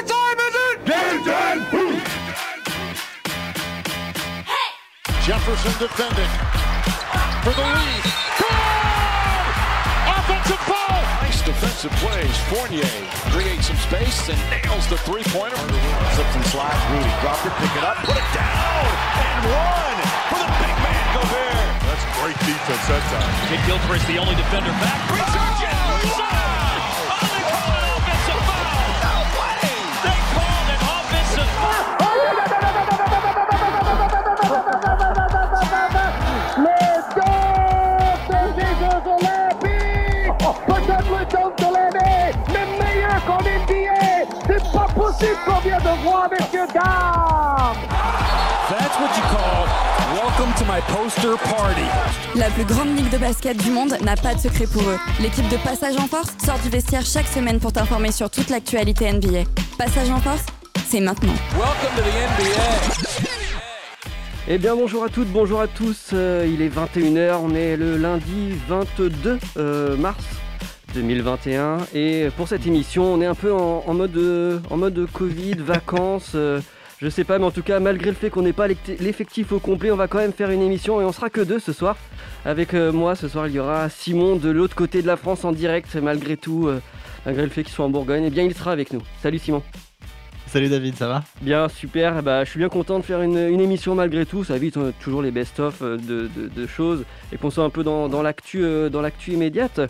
What time is it? Game time! Jefferson defending for the lead. Goal! Offensive foul! Nice defensive plays. Fournier creates some space and nails the three-pointer. Slips and slides. Rudy dropped it, pick it up, put it down, and one for the big man Gobert. That's great defense that time. Kid Gilchrist, the only defender back. Resurgent! Oh, Vient de voir, messieurs, dames That's what you call welcome to my poster party. La plus grande ligue de basket du monde n'a pas de secret pour eux. L'équipe de Passage en Force sort du vestiaire chaque semaine pour t'informer sur toute l'actualité NBA. Passage en Force, c'est maintenant. Welcome to the NBA. Eh bien bonjour à toutes, bonjour à tous, Euh, il est 21h, on est le lundi 22 euh, mars 2021 et pour cette émission on est un peu en, en mode, euh, en mode Covid, vacances, euh, je sais pas mais en tout cas malgré le fait qu'on n'ait pas l'effectif au complet on va quand même faire une émission et on sera que deux ce soir. Avec euh, moi ce soir il y aura Simon de l'autre côté de la France en direct malgré tout, euh, malgré le fait qu'il soit en Bourgogne, et bien il sera avec nous. Salut Simon Salut David, ça va? Bien, super. Bah, je suis bien content de faire une, une émission malgré tout. Ça évite toujours les best-of de, de- de choses et qu'on soit un peu dans, dans l'actu immédiate.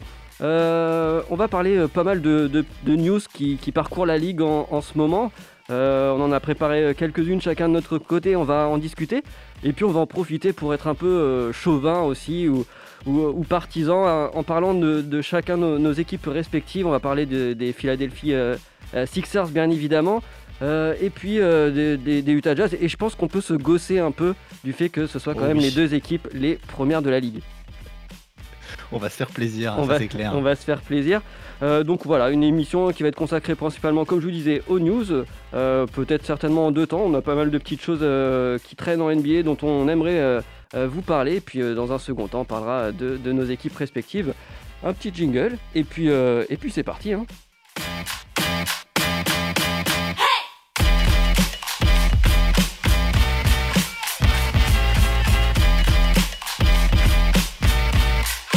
Euh, on va parler euh, pas mal de, de- de news qui, qui parcourent la ligue en, en ce moment. Euh, on en a préparé quelques-unes chacun de notre côté. On va en discuter et puis on va en profiter pour être un peu euh, chauvin aussi ou, ou, ou partisan hein, en parlant de, de chacun de nos, nos équipes respectives. On va parler de- des Philadelphie euh, Sixers bien évidemment. Et puis des, des- des Utah Jazz. Et je pense qu'on peut se gausser un peu du fait que ce soit quand Oh même oui. les deux équipes les premières de la ligue. On va se faire plaisir, on, ça va, c'est clair. on va se faire plaisir. Euh, donc voilà, une émission qui va être consacrée principalement, comme je vous disais, aux news. Euh, Peut-être certainement en deux temps. On a pas mal de petites choses euh, qui traînent en NBA dont on aimerait vous parler. Et puis dans un second temps, on parlera de, de nos équipes respectives. Un petit jingle. Et puis, et puis c'est parti. hein.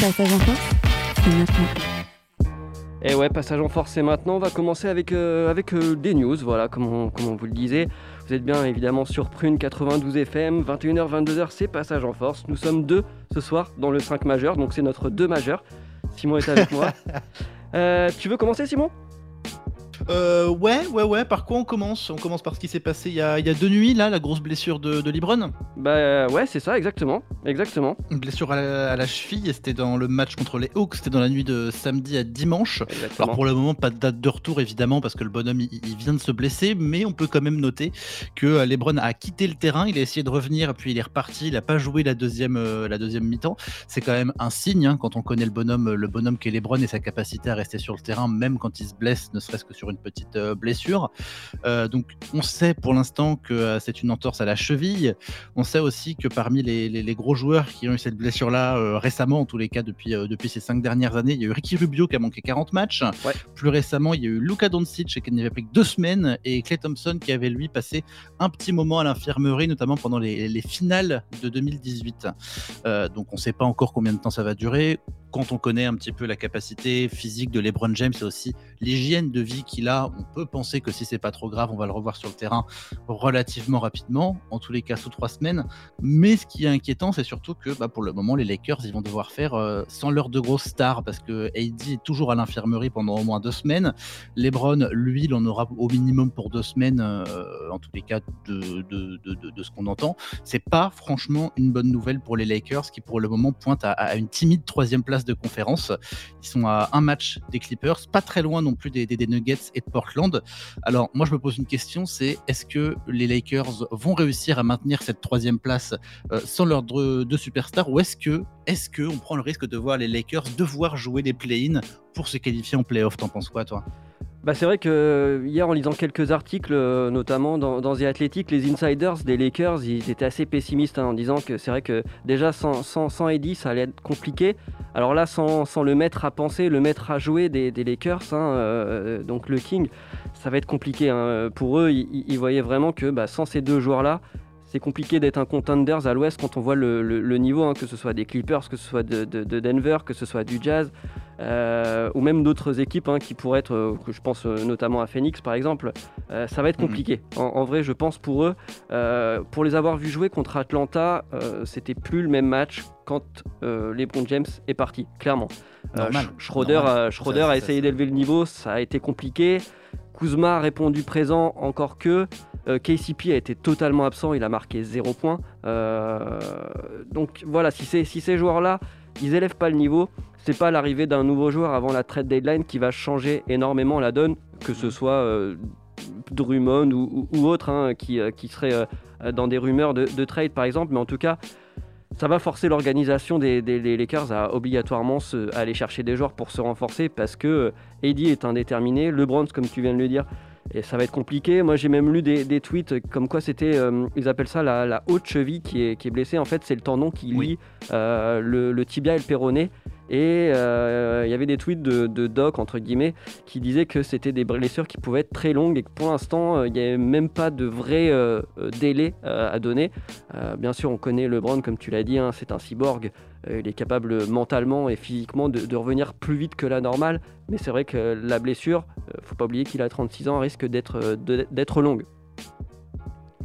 Passage en Force, c'est maintenant. Et ouais, passage en force, c'est maintenant. On va commencer avec, euh, avec euh, des news, voilà, comme on, comme on vous le disait. Vous êtes bien évidemment sur Prune 92 FM, 21h, 22h, c'est passage en force. Nous sommes deux ce soir dans le 5 majeur, donc c'est notre 2 majeur. Simon est avec moi. Euh, tu veux commencer, Simon? Euh, ouais, ouais, ouais, par quoi on commence? On commence par ce qui s'est passé il y, a, il y a deux nuits, là, la grosse blessure de, de Libron? Bah ouais, c'est ça, exactement. Exactement. Une blessure à la, à la cheville, et c'était dans le match contre les Hawks, c'était dans la nuit de samedi à dimanche. exactement. Alors pour le moment, pas de date de retour évidemment parce que le bonhomme il, il vient de se blesser, mais on peut quand même noter que euh, Lebron a quitté le terrain, il a essayé de revenir, puis il est reparti, il n'a pas joué la deuxième, euh, la deuxième mi-temps. C'est quand même un signe hein, quand on connaît le bonhomme, le bonhomme qu'est Lebron et sa capacité à rester sur le terrain, même quand il se blesse, ne serait-ce que sur une petite euh, blessure. Euh, donc on sait pour l'instant que euh, c'est une entorse à la cheville. On sait aussi que parmi les, les- les gros joueurs qui ont eu cette blessure-là récemment, en tous les cas depuis, depuis ces cinq dernières années, il y a eu Ricky Rubio qui a manqué 40 matchs. Ouais. Plus récemment, il y a eu Luka Doncic qui n'avait pris que deux semaines et Clay Thompson qui avait lui passé un petit moment à l'infirmerie, notamment pendant les, les finales de 2018. Euh, donc on ne sait pas encore combien de temps ça va durer. Quand on connaît un petit peu la capacité physique de LeBron James et aussi l'hygiène de vie qu'il a, on peut penser que si c'est pas trop grave, on va le revoir sur le terrain relativement rapidement, en tous les cas sous trois semaines. Mais ce qui est inquiétant, c'est surtout que bah, pour le moment, les Lakers, ils vont devoir faire euh, sans leur de grosses stars parce que AD est toujours à l'infirmerie pendant au moins deux semaines. LeBron, lui, il en aura au minimum pour deux semaines, euh, en tous les cas de, ce qu'on entend. C'est pas franchement une bonne nouvelle pour les Lakers qui pour le moment pointent à, une timide troisième place de conférence. Ils sont à un match des Clippers, pas très loin non plus des Nuggets et de Portland. Alors moi je me pose une question, c'est est-ce que les Lakers vont réussir à maintenir cette troisième place euh, sans leurs deux, deux superstars ou est-ce que est-ce on prend le risque de voir les Lakers devoir jouer les play-in pour se qualifier en play-off? T'en penses quoi toi? Bah, c'est vrai que hier, en lisant quelques articles, notamment dans, dans, The Athletic, les insiders des Lakers, ils étaient assez pessimistes hein, en disant que c'est vrai que déjà sans, sans, sans, Eddie, ça allait être compliqué. Alors là, sans, sans, le mettre à penser, le mettre à jouer des, des Lakers, hein, euh, donc le King, ça va être compliqué. Hein. Pour eux, ils, ils, voyaient vraiment que bah, sans ces deux joueurs-là, c'est compliqué d'être un contenders à l'ouest quand on voit le, le, le niveau, hein, que ce soit des Clippers, que ce soit de, de, de Denver, que ce soit du Jazz, euh, ou même d'autres équipes hein, qui pourraient être, euh, je pense euh, notamment à Phoenix par exemple, ça va être compliqué. Mmh. En, en, vrai, je pense pour eux, pour les avoir vus jouer contre Atlanta, c'était plus le même match quand LeBron James est parti, clairement. Normal. Schroeder, Normal. Schroeder ça, a essayé d'élever le niveau, ça a été compliqué. Kuzma a répondu présent encore que. Euh, KCP a été totalement absent, il a marqué 0 points. Euh, donc voilà, si, si ces joueurs-là, ils élèvent pas le niveau, c'est pas l'arrivée d'un nouveau joueur avant la trade deadline qui va changer énormément la donne, que ce soit euh, Drummond ou, ou, ou autre, hein, qui, qui, serait dans des rumeurs de, de, trade par exemple, mais en tout cas, ça va forcer l'organisation des, Lakers à obligatoirement se, à aller chercher des joueurs pour se renforcer parce que Eddie est indéterminé, LeBron, comme tu viens de le dire, et ça va être compliqué. Moi, j'ai même lu des, des, tweets comme quoi c'était, euh, ils appellent ça la, la, haute cheville qui est, qui est blessée. En fait, c'est le tendon qui lie oui. euh, le, le, tibia et le péroné. Et euh, il y avait des tweets de, doc, entre guillemets, qui disaient que c'était des blessures qui pouvaient être très longues et que pour l'instant, euh, il n'y avait même pas de vrai euh, délai à donner. Bien sûr, on connaît LeBron, comme tu l'as dit, hein, c'est un cyborg. il est capable mentalement et physiquement de, de, revenir plus vite que la normale. Mais c'est vrai que la blessure, faut pas oublier qu'il a 36 ans, risque d'être longue.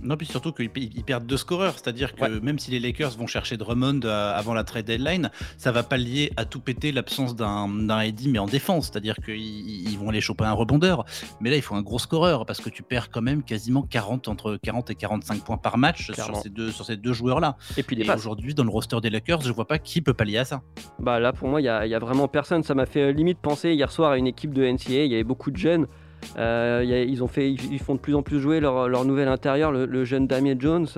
Non, puis surtout qu'ils perdent deux scoreurs, c'est-à-dire que ouais. même si les Lakers vont chercher Drummond avant la trade deadline, ça va pas lier à tout péter l'absence d'un Eddie, mais en défense, c'est-à-dire qu'ils vont aller choper un rebondeur. Mais là, il faut un gros scoreur parce que tu perds quand même quasiment 40 entre 40 et 45 points par match sur ces deux, sur ces deux joueurs-là. Et puis aujourd'hui, dans le roster des Lakers, je vois pas qui peut pallier à ça. Bah là, pour moi, il y, y, a vraiment personne. Ça m'a fait limite penser hier soir à une équipe de NCA. Il y avait beaucoup de jeunes. Euh, ils, font de plus en plus jouer leur, nouvel intérieur, le, jeune Damien Jones.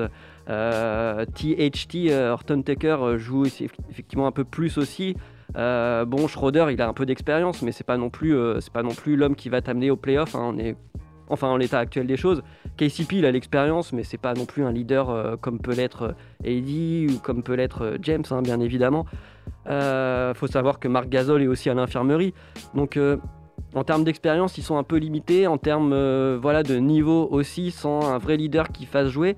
Euh, THT, euh, Horton Tucker joue effectivement un peu plus aussi. Euh, bon, Schroeder, il a un peu d'expérience, mais c'est pas non plus, euh, pas non plus l'homme qui va t'amener au playoff. Hein, enfin en l'état actuel des choses. KCP, il a l'expérience, mais c'est pas non plus un leader euh, comme peut l'être Eddie ou comme peut l'être James, hein, bien évidemment. Euh, faut savoir que Marc Gasol est aussi à l'infirmerie, donc en termes d'expérience, ils sont un peu limités. En termes euh, voilà, de niveau aussi, sans un vrai leader qui fasse jouer.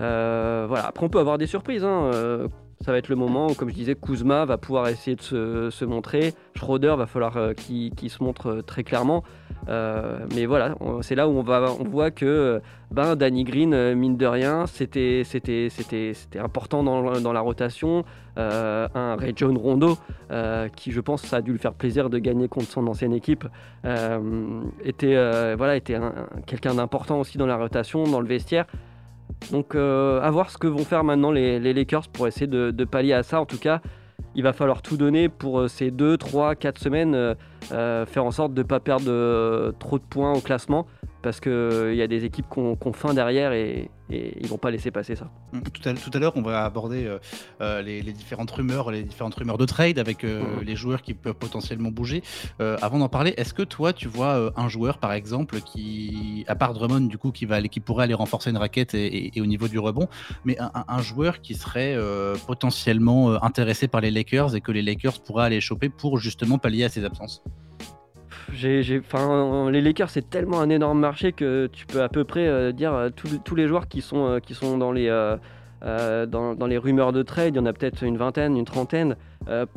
Euh, voilà. Après, on peut avoir des surprises. Hein. Euh, ça va être le moment où, comme je disais, Kuzma va pouvoir essayer de se, montrer. Schroeder va falloir qu'il qu se montre très clairement. Euh, mais voilà, c'est là où on, voit que ben, Danny Green, mine de rien, c'était important dans, la rotation. un Ray John Rondo, qui je pense ça a dû lui faire plaisir de gagner contre son ancienne équipe, était, quelqu'un d'important aussi dans la rotation, dans le vestiaire. Donc euh, à voir ce que vont faire maintenant les, Lakers pour essayer de, pallier à ça. En tout cas, il va falloir tout donner pour euh, ces 2, 3, 4 semaines, euh, euh, faire en sorte de ne pas perdre euh, trop de points au classement parce qu'il euh, y a des équipes qui ont faim derrière et, et ils vont pas laisser passer ça. Tout à, tout à l'heure, on va aborder euh, euh, les, les, différentes rumeurs, les différentes rumeurs de trade avec euh, mmh. les joueurs qui peuvent potentiellement bouger. Euh, avant d'en parler, est-ce que toi, tu vois euh, un joueur, par exemple, qui, à part Drummond, du coup, qui va aller, qui pourrait aller renforcer une raquette et, et, et au niveau du rebond, mais un, un joueur qui serait potentiellement intéressé par les Lakers et que les Lakers pourraient aller choper pour justement pallier à ses absences? Les Lakers, c'est tellement un énorme marché que tu peux à peu près euh, dire euh, tous, les joueurs qui sont, euh, qui sont dans, les, dans, les rumeurs de trade, il y en a peut-être une vingtaine, une trentaine,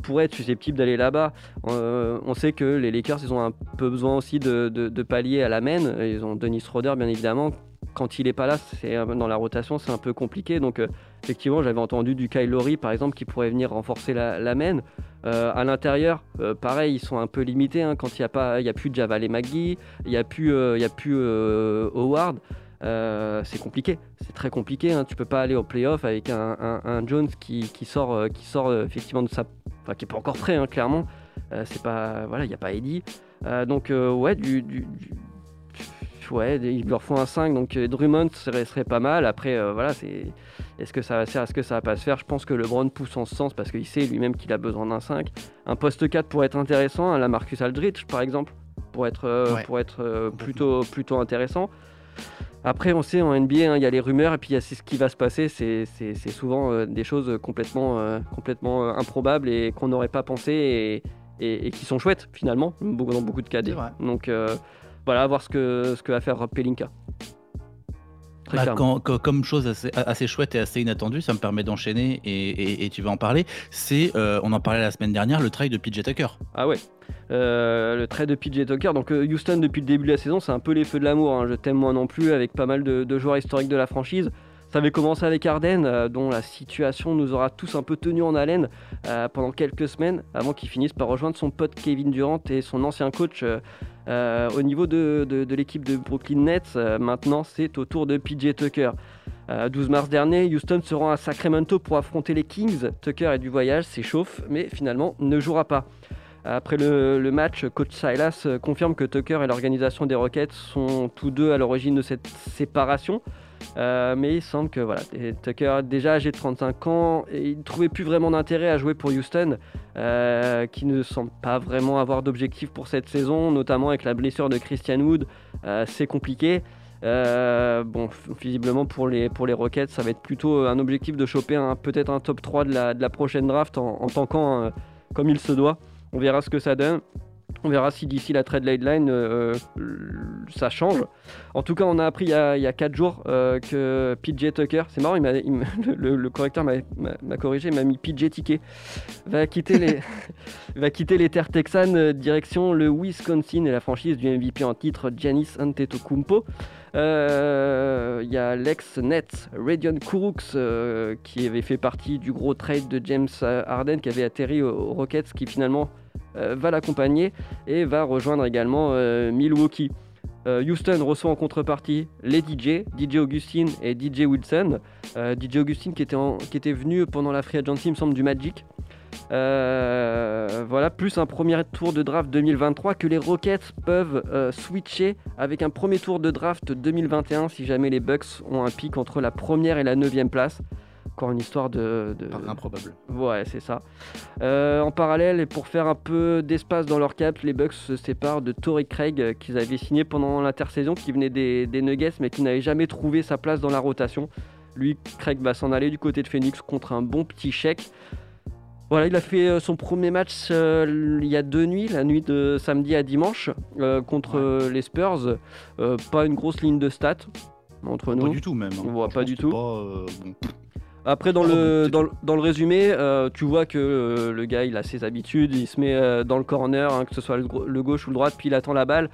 pourraient être susceptibles d'aller là-bas. on sait que les Lakers, ils ont un peu besoin aussi de, de, de pallier à la main. Ils ont Denis Schroeder, bien évidemment. Quand il n'est pas là, c'est, dans la rotation, c'est un peu compliqué. Donc, effectivement, j'avais entendu du Kyle Lowry, par exemple, qui pourrait venir renforcer la, main. Euh, à l'intérieur, euh, pareil, ils sont un peu limités hein, quand il n'y a, pas, a plus Javal et McGee, il n'y a plus, euh, y a plus euh, Howard. c'est compliqué, c'est très compliqué. Hein. Tu peux pas aller au playoff avec un, Jones qui, sort, qui sort effectivement de sa, enfin qui est pas encore prêt, hein, clairement. c'est pas, voilà, il n'y a pas Eddie. donc ouais, du ouais, il leur faut un 5, donc Drummond serait, serait pas mal. Après, euh, voilà, c'est est-ce que ça va faire, est-ce que ça va pas se faire? Je pense que LeBron pousse en ce sens parce qu'il sait lui-même qu'il a besoin d'un 5. Un poste 4 pourrait être intéressant, hein, la Marcus Aldridge par exemple, pour être, pour être plutôt, plutôt intéressant. Après, on sait en NBA, hein, il y a les rumeurs et puis il y a ce qui va se passer. C'est souvent des choses complètement, complètement improbables et qu'on n'aurait pas pensé et, qui sont chouettes finalement, dans beaucoup de cas. Donc voilà, à voir ce que, ce que va faire Pelinka. Bah, comme chose assez, chouette et assez inattendue, ça me permet d'enchaîner et, tu vas en parler. C'est, euh, on en parlait la semaine dernière, le trade de PJ Tucker. Ah ouais, euh, le trade de PJ Tucker. Donc euh, Houston depuis le début de la saison, c'est un peu les feux de l'amour. Hein. Je t'aime moi non plus, avec pas mal de, joueurs historiques de la franchise. Ça avait commencé avec Arden, dont la situation nous aura tous un peu tenus en haleine pendant quelques semaines, avant qu'il finisse par rejoindre son pote Kevin Durant et son ancien coach euh, au niveau de, l'équipe de Brooklyn Nets, euh, maintenant c'est au tour de PJ Tucker. 12 euh, mars dernier, Houston se rend à Sacramento pour affronter les Kings. Tucker est du voyage, s'échauffe, mais finalement ne jouera pas. Après le, match, coach Silas confirme que Tucker et l'organisation des Rockets sont tous deux à l'origine de cette séparation. Euh, mais il semble que voilà, Tucker, déjà âgé de 35 ans, il ne trouvait plus vraiment d'intérêt à jouer pour Houston, euh, qui ne semble pas vraiment avoir d'objectif pour cette saison, notamment avec la blessure de Christian Wood. Euh, c'est compliqué. bon, visiblement pour les, Rockets, ça va être plutôt un objectif de choper peut-être un top 3 de la, prochaine draft en, en tankant comme il se doit. On verra ce que ça donne. On verra si d'ici la trade deadline euh, ça change. En tout cas, on a appris il y a, 4 jours euh, que PJ Tucker, c'est marrant, le, correcteur m'a corrigé, il m'a mis PJ Ticket, va quitter les, va terres texanes euh, direction le Wisconsin et la franchise du MVP en titre Giannis Antetokounmpo. Il y a l'ex-Nets Radion Kuruks qui avait fait partie du gros trade de James Harden qui avait atterri aux Rockets qui finalement euh, va l'accompagner et va rejoindre également euh, Milwaukee. Euh, Houston reçoit en contrepartie les DJ, DJ Augustine et DJ Wilson. DJ Augustine qui était, qui était venu pendant la free agency, me semble, du Magic. voilà, plus un premier tour de draft 2023 que les Rockets peuvent switcher avec un premier tour de draft 2021 si jamais les Bucks ont un pic entre la première et la neuvième place. Encore une histoire de. Improbable. Ouais, c'est ça. Euh, en parallèle, et pour faire un peu d'espace dans leur cap, les Bucks se séparent de Torrey Craig, euh, qu'ils avaient signé pendant l'intersaison, qui venait des, Nuggets, mais qui n'avait jamais trouvé sa place dans la rotation. Lui, Craig va s'en aller du côté de Phoenix contre un bon petit chèque. Voilà, il a fait euh, son premier match il y a deux nuits, la nuit de samedi à dimanche, contre les Spurs. pas une grosse ligne de stats entre nous. Pas du tout même. Hein. voit pas du tout. Après, dans, le, dans, le résumé, euh, tu vois que euh, le gars, il a ses habitudes, il se met euh, dans le corner, hein, que ce soit le, gauche ou le droite, puis il attend la balle.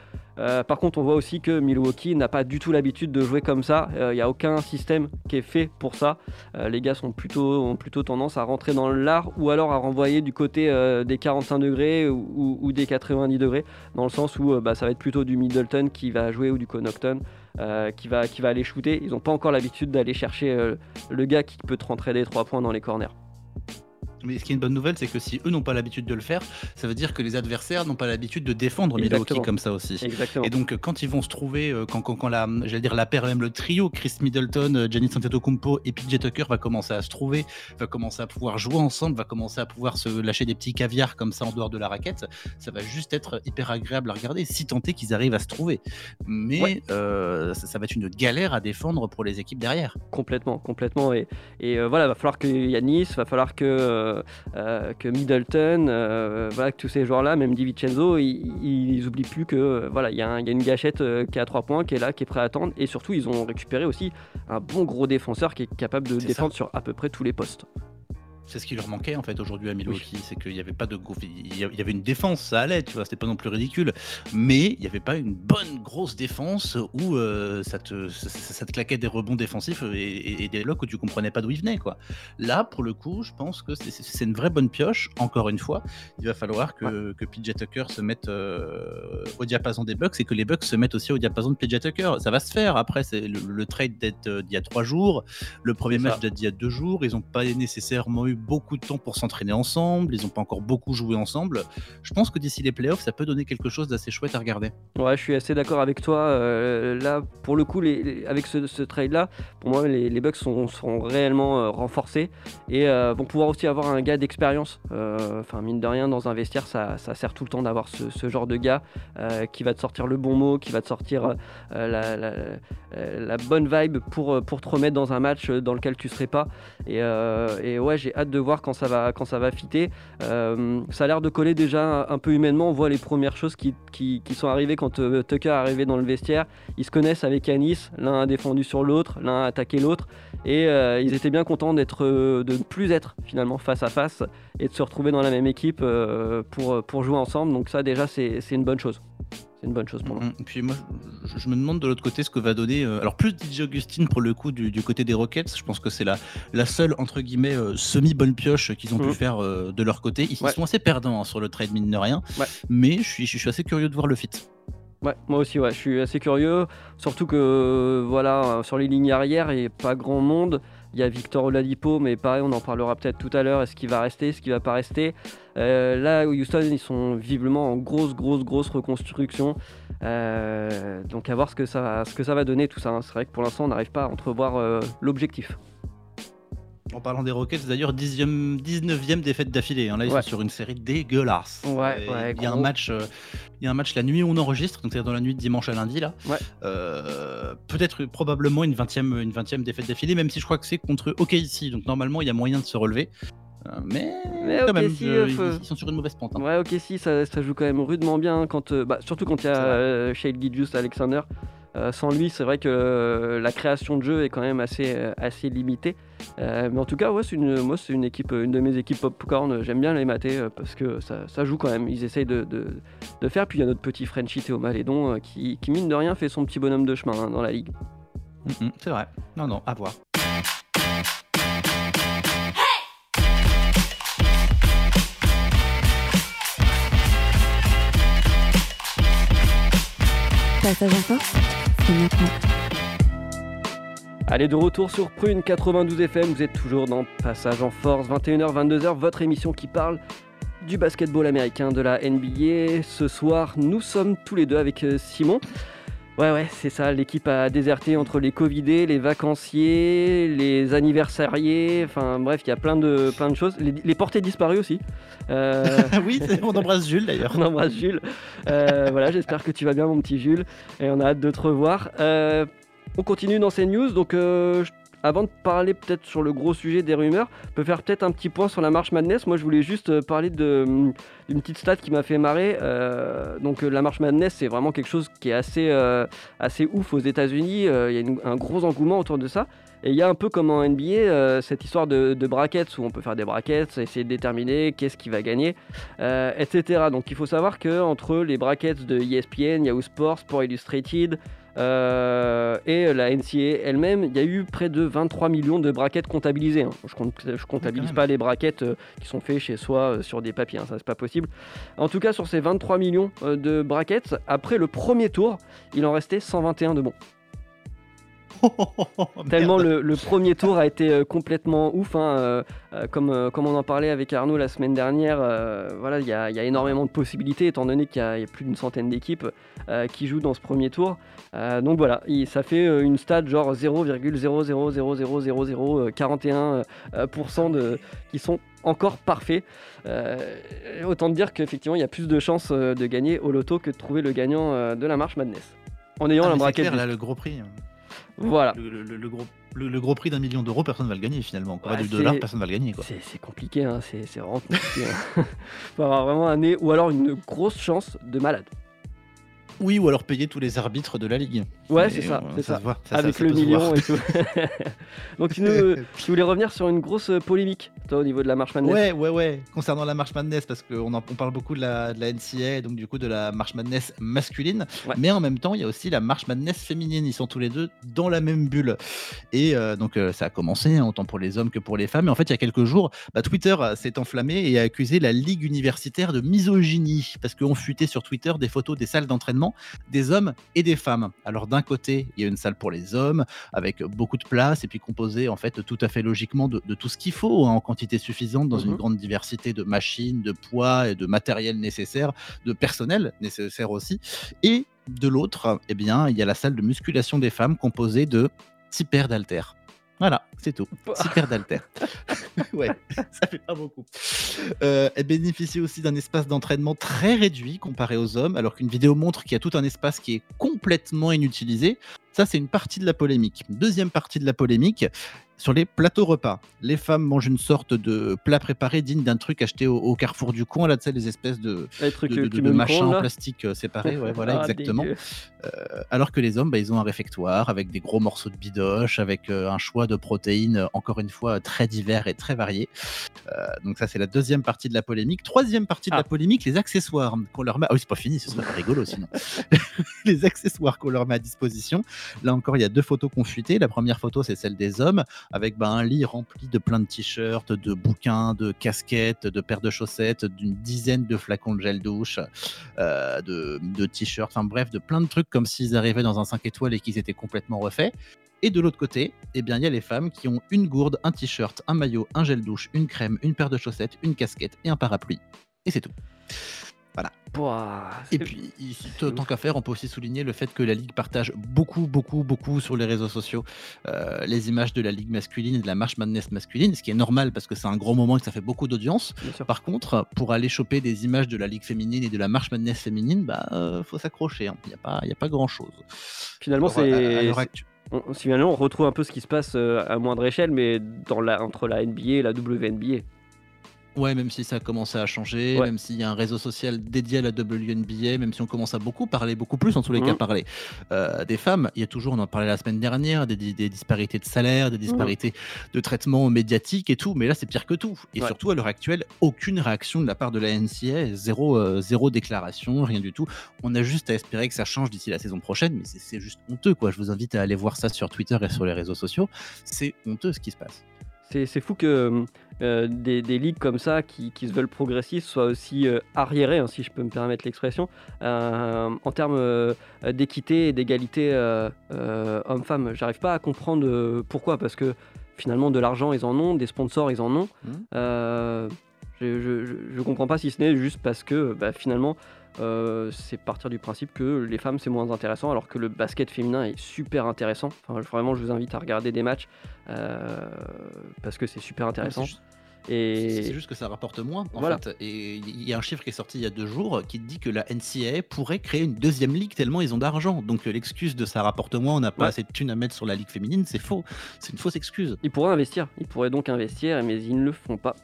Par contre, on voit aussi que Milwaukee n'a pas du tout l'habitude de jouer comme ça. Il n'y a aucun système qui est fait pour ça. les gars ont plutôt tendance à rentrer dans l'art ou alors à renvoyer du côté des 45 degrés ou, des 90 degrés, dans le sens où bah, ça va être plutôt du Middleton qui va jouer ou du Connaughton. Euh, qui, va, qui va aller shooter. Ils n'ont pas encore l'habitude d'aller chercher euh, le gars qui peut te rentrer des 3 points dans les corners. Mais ce qui est une bonne nouvelle, c'est que si eux n'ont pas l'habitude de le faire, ça veut dire que les adversaires n'ont pas l'habitude de défendre Milwaukee comme ça aussi. Exactement. Et donc quand ils vont se trouver, euh, quand, quand, la, j'allais dire la paire, même le trio, Chris Middleton, euh, Giannis Antetokounmpo et PJ Tucker va commencer à se trouver, va commencer à pouvoir jouer ensemble, va commencer à pouvoir se lâcher des petits caviars comme ça en dehors de la raquette, ça va juste être hyper agréable à regarder, si tant est qu'ils arrivent à se trouver. Mais euh, ça, va être une galère à défendre pour les équipes derrière. Complètement, complètement. Et, et voilà, va falloir que Yanis, va falloir que euh, euh, que Middleton, euh, voilà, que tous ces joueurs-là, même DiVincenzo, ils, ils oublient plus que voilà, il y, a une gâchette qui est à 3 points, qui est là, qui est prêt à attendre. Et surtout, ils ont récupéré aussi un bon gros défenseur qui est capable de défendre sur à peu près tous les postes. C'est ce qui leur manquait en fait aujourd'hui à Milwaukee, c'est qu'il n'y avait pas de il y avait une défense, ça allait, tu vois, c'était pas non plus ridicule, mais il n'y avait pas une bonne grosse défense où euh, ça, te, ça, te claquait des rebonds défensifs et, des locks où tu comprenais pas d'où ils venaient quoi. Là pour le coup, je pense que c'est une vraie bonne pioche. Encore une fois, il va falloir que, que PJ Tucker se mette euh, au diapason des Bucks et que les Bucks se mettent aussi au diapason de PJ Tucker. Ça va se faire. Après, c'est le, trade d'être euh, d'il y a trois jours, le premier match d'il y a deux jours. Ils n'ont pas nécessairement eu beaucoup de temps pour s'entraîner ensemble, ils n'ont pas encore beaucoup joué ensemble. Je pense que d'ici les playoffs, ça peut donner quelque chose d'assez chouette à regarder. Ouais, je suis assez d'accord avec toi. Euh, là, pour le coup, avec ce, trade-là, pour moi, les, les Bucks sont, sont réellement euh, renforcés et euh, vont pouvoir aussi avoir un gars d'expérience. Enfin, mine de rien, dans un vestiaire, ça, sert tout le temps d'avoir ce, genre de gars qui va te sortir le bon mot, qui va te sortir la, bonne vibe pour, pour te remettre dans un match dans lequel tu serais pas. Et, et ouais, j'ai hâte de voir quand ça va, quand ça fitter. ça a l'air de coller déjà un peu humainement. On voit les premières choses qui, sont arrivées quand Tucker est arrivé dans le vestiaire. Ils se connaissent avec Anis, l'un a défendu sur l'autre, l'un a attaqué l'autre, et euh, ils étaient bien contents d'être, euh, de ne plus être finalement face à face et de se retrouver dans la même équipe euh, pour jouer ensemble. Donc ça déjà c'est, une bonne chose. C'est une bonne chose pour moi. Et puis moi, je, me demande de l'autre côté ce que va donner. alors plus DJ Augustine pour le coup du, côté des Rockets, je pense que c'est la, la seule entre guillemets semi bonne pioche qu'ils ont pu mhm. faire de leur côté. Ils sont assez perdants hein, sur le trade mine de rien, mais je suis, je suis assez curieux de voir le fit. Ouais, moi aussi, ouais, je suis assez curieux. Surtout que, voilà, sur les lignes arrière, il n'y a pas grand monde. Il y a Victor Oladipo, mais pareil, on en parlera peut-être tout à l'heure. Est-ce qu'il va rester, est-ce qu'il va pas rester? Euh, Là, Houston, ils sont visiblement en grosse, grosse, grosse reconstruction. Euh, donc, à voir ce que ça, va, donner tout ça. Hein. C'est vrai que pour l'instant, on n'arrive pas à entrevoir euh, l'objectif. En parlant des Rockets, d'ailleurs, 19e défaite d'affilée. Hein. Là, ils sont sur une série dégueulasse. Ouais, il, y a un match, euh, il y a un match la nuit où on enregistre, donc c'est dans la nuit de dimanche à lundi. là. Euh, peut-être probablement une 20e, une 20e défaite d'affilée, même si je crois que c'est contre OKC. Donc normalement, il y a moyen de se relever. Euh, mais, quand même, ils, sont sur une mauvaise pente. Hein. Ouais, ok, si, ça, ça, joue quand même rudement bien, quand, bah, surtout quand il y a Shade Gidjus Alexander. Euh, sans lui, c'est vrai que euh, la création de jeu est quand même assez, euh, assez limitée. mais en tout cas, ouais, une, moi, c'est une équipe, une de mes équipes popcorn. J'aime bien les mater parce que ça, joue quand même. Ils essayent de, faire. Puis il y a notre petit Frenchie Théo Malédon qui, qui, mine de rien, fait son petit bonhomme de chemin hein, dans la ligue. Mm, mm, c'est vrai. Non, non, à voir. Passage en Allez, de retour sur Prune 92 FM, vous êtes toujours dans Passage en Force, 21h, 22h, votre émission qui parle du basketball américain de la NBA. Ce soir, nous sommes tous les deux avec euh, Simon. Ouais, ouais, c'est ça, l'équipe a déserté entre les Covidés, les vacanciers, les anniversariés, enfin bref, il y a plein de, plein de choses. Les, portées disparues aussi. Euh, oui, on embrasse Jules d'ailleurs. On embrasse Jules. Euh, voilà, j'espère que tu vas bien, mon petit Jules, et on a hâte de te revoir. On continue dans ces news, donc euh, avant de parler peut-être sur le gros sujet des rumeurs, on peut faire peut-être un petit point sur la marche Madness. Moi, je voulais juste euh, parler d'une petite stat qui m'a fait marrer. Euh, donc, la marche Madness, c'est vraiment quelque chose qui est assez, assez ouf aux États-Unis. Il y a un gros engouement autour de ça. Et il y a un peu comme en NBA, cette histoire de, de, brackets où on peut faire des brackets, essayer de déterminer qu'est-ce qui va gagner, etc. Donc il faut savoir que entre les brackets de ESPN, Yahoo Sports, Sport Illustrated, euh, et la NCA elle-même, il y a eu près de 23 millions de braquettes comptabilisées. Hein. Je, ne comptabilise pas les braquettes euh, qui sont faites chez soi euh, sur des papiers, hein, ça c'est pas possible. En tout cas, sur ces 23 millions de braquettes, après le premier tour, il en restait 121 de bons. Tellement le, premier tour a été euh, complètement ouf. Hein, euh, euh, comme, comme on en parlait avec Arnaud la semaine dernière, voilà, il y, a énormément de possibilités étant donné qu'il y, a plus d'une centaine d'équipes qui jouent dans ce premier tour. donc voilà, ça fait une stat genre 0,0000041% de qui sont encore parfaits. autant dire qu'effectivement, il y a plus de chances de gagner au loto que de trouver le gagnant de la marche Madness. En ayant ah, la braquette. là, le gros prix. Voilà. Le, gros, le, gros prix d'un million d'euros, personne ne va le gagner finalement. Quoi. Ouais, dollars, personne ne va le gagner. C'est compliqué, hein. c'est vraiment compliqué. Il hein. faut avoir vraiment un nez ou alors une grosse chance de malade. Oui, ou alors payer tous les arbitres de la ligue. Ouais, c'est ça, c'est ça. Avec le million et tout. Donc tu, voulais revenir sur une grosse polémique, toi, au niveau de la marche Madness. Ouais, ouais, ouais. Concernant la marche Madness, parce qu'on on parle beaucoup de la, de la NCA, donc du coup de la marche Madness masculine. Mais en même temps, il y a aussi la marche Madness féminine. Ils sont tous les deux dans la même bulle. Et euh, donc euh, ça a commencé, hein, autant pour les hommes que pour les femmes. Et en fait, il y a quelques jours, bah, Twitter s'est enflammé et a accusé la Ligue universitaire de misogynie. Parce qu'on futait sur Twitter des photos des salles d'entraînement des hommes et des femmes. Alors d'un côté, il y a une salle pour les hommes avec beaucoup de place et puis composée en fait tout à fait logiquement de, tout ce qu'il faut hein, en quantité suffisante dans une Mhm. grande diversité de machines, de poids et de matériel nécessaire, de personnel nécessaire aussi. Et de l'autre, eh bien, il y a la salle de musculation des femmes composée de six paires d'haltères. Voilà, c'est tout. Paires d'haltères. ouais, ça fait pas beaucoup. Euh, elle bénéficie aussi d'un espace d'entraînement très réduit comparé aux hommes, alors qu'une vidéo montre qu'il y a tout un espace qui est complètement inutilisé. Ça, c'est une partie de la polémique. Deuxième partie de la polémique, sur les plateaux repas. Les femmes mangent une sorte de plat préparé digne d'un truc acheté au, au carrefour du coin, là, tu sais, les espèces de, Les trucs de, de- machins en plastique euh, séparés. Ouais, voilà, Ah, exactement. Euh, alors que les hommes, bah, ils ont un réfectoire avec des gros morceaux de bidoche, avec euh, un choix de protéines, encore une fois, très divers et très variés. Euh, donc ça, c'est la deuxième partie de la polémique. Troisième partie de Ah. la polémique, les accessoires qu'on leur met... Ah oui, c'est pas fini, ce serait rigolo sinon. les accessoires qu'on leur met à disposition. Là encore, il y a deux photos confutées. La première photo, c'est celle des hommes, avec bah, un lit rempli de plein de t-shirts, de bouquins, de casquettes, de paires de chaussettes, d'une dizaine de flacons de gel douche, euh, de, t-shirts, enfin bref, de plein de trucs comme s'ils arrivaient dans un 5 étoiles et qu'ils étaient complètement refaits. Et de l'autre côté, eh bien, il y a les femmes qui ont une gourde, un t-shirt, un maillot, un gel douche, une crème, une paire de chaussettes, une casquette et un parapluie. Et c'est tout. Pouah, Et puis, ici, tant qu'à faire, on peut aussi souligner le fait que la Ligue partage beaucoup, beaucoup, beaucoup sur les réseaux sociaux euh, les images de la Ligue masculine et de la March Madness masculine, ce qui est normal parce que c'est un gros moment et que ça fait beaucoup d'audience. Par contre, pour aller choper des images de la Ligue féminine et de la March Madness féminine, bah, euh, faut s'accrocher. hein. Il n'y a pas, y a pas grand chose. Finalement, c'est. on- Finalement, on retrouve un peu ce qui se passe euh, à moindre échelle, mais dans la, entre la NBA et la WNBA. Ouais, même si ça a commencé à changer, Ouais. même s'il y a un réseau social dédié à la WNBA, même si on commence à beaucoup parler, beaucoup plus en tous les cas Mhm. parler euh, des femmes, il y a toujours, on en parlait la semaine dernière, des, disparités de salaire, des disparités de traitement médiatique et tout, mais là c'est pire que tout. Et Ouais. surtout à l'heure actuelle, aucune réaction de la part de la NCA, zéro, euh, zéro déclaration, rien du tout. On a juste à espérer que ça change d'ici la saison prochaine, mais c'est- juste honteux quoi. Je vous invite à aller voir ça sur Twitter et sur les réseaux sociaux. C'est honteux ce qui se passe. C'est c'est fou que euh, des, des ligues comme ça qui, qui se veulent progressistes soient aussi euh, arriérées, hein, si je peux me permettre l'expression, euh, en termes d'équité et d'égalité homme-femme. J'arrive pas à comprendre pourquoi, parce que finalement de l'argent ils en ont, des sponsors ils en ont. Euh, je, je comprends pas si ce n'est juste parce que bah, finalement euh, c'est partir du principe que les femmes c'est moins intéressant alors que le basket féminin est super intéressant. Enfin, vraiment je vous invite à regarder des matchs euh, parce que c'est super intéressant. C'est juste- Et C'est c'est juste que ça rapporte moins, en Voilà. fait. Et il y a un chiffre qui est sorti il y a deux jours qui dit que la NCAA pourrait créer une deuxième ligue tellement ils ont d'argent. Donc euh, l'excuse de ça rapporte moins, on n'a pas Ouais. assez de thunes à mettre sur la ligue féminine, c'est faux. C'est une fausse excuse. ils pourraient investir, ils pourraient donc investir, mais ils ne le font pas.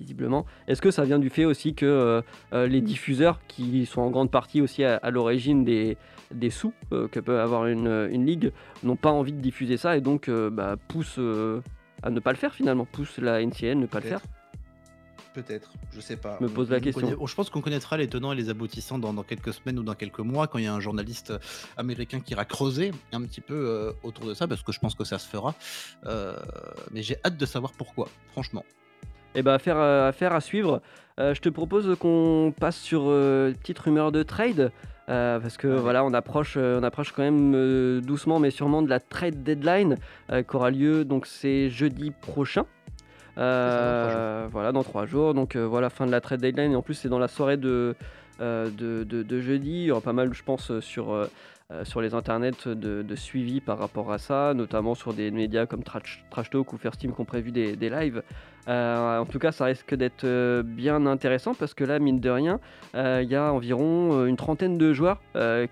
Visiblement. Est-ce que ça vient du fait aussi que euh, euh, les diffuseurs, qui sont en grande partie aussi à, à l'origine des, des sous euh, que peut avoir une, une ligue, n'ont pas envie de diffuser ça et donc euh, bah, poussent à ne pas le faire finalement, poussent la NCN à ne pas le faire? Peut-être, je sais pas. Me pose la On question. connaît- je pense qu'on connaîtra les tenants et les aboutissants dans, dans quelques semaines ou dans quelques mois quand il y a un journaliste américain qui ira creuser un petit peu euh, autour de ça parce que je pense que ça se fera. Euh, mais j'ai hâte de savoir pourquoi, franchement. Et bah affaire, à- affaire à suivre. Euh, je te propose qu'on passe sur euh, une petite rumeur de trade. euh, parce que voilà, on approche, euh, on approche quand même euh, doucement mais sûrement de la trade deadline euh, qui aura lieu donc c'est jeudi prochain. Euh, voilà, dans trois jours. Donc euh, voilà, fin de la trade deadline. Et en plus, c'est dans la soirée de, euh, de, de- de jeudi. Il y aura pas mal, je pense, euh, sur, euh, sur les internets de, suivi par rapport à ça, notamment sur des médias comme Trash, Talk ou First Team qui ont prévu des, lives. Euh, en tout cas, ça risque d'être euh, bien intéressant parce que là, mine de rien, il y a environ une trentaine de joueurs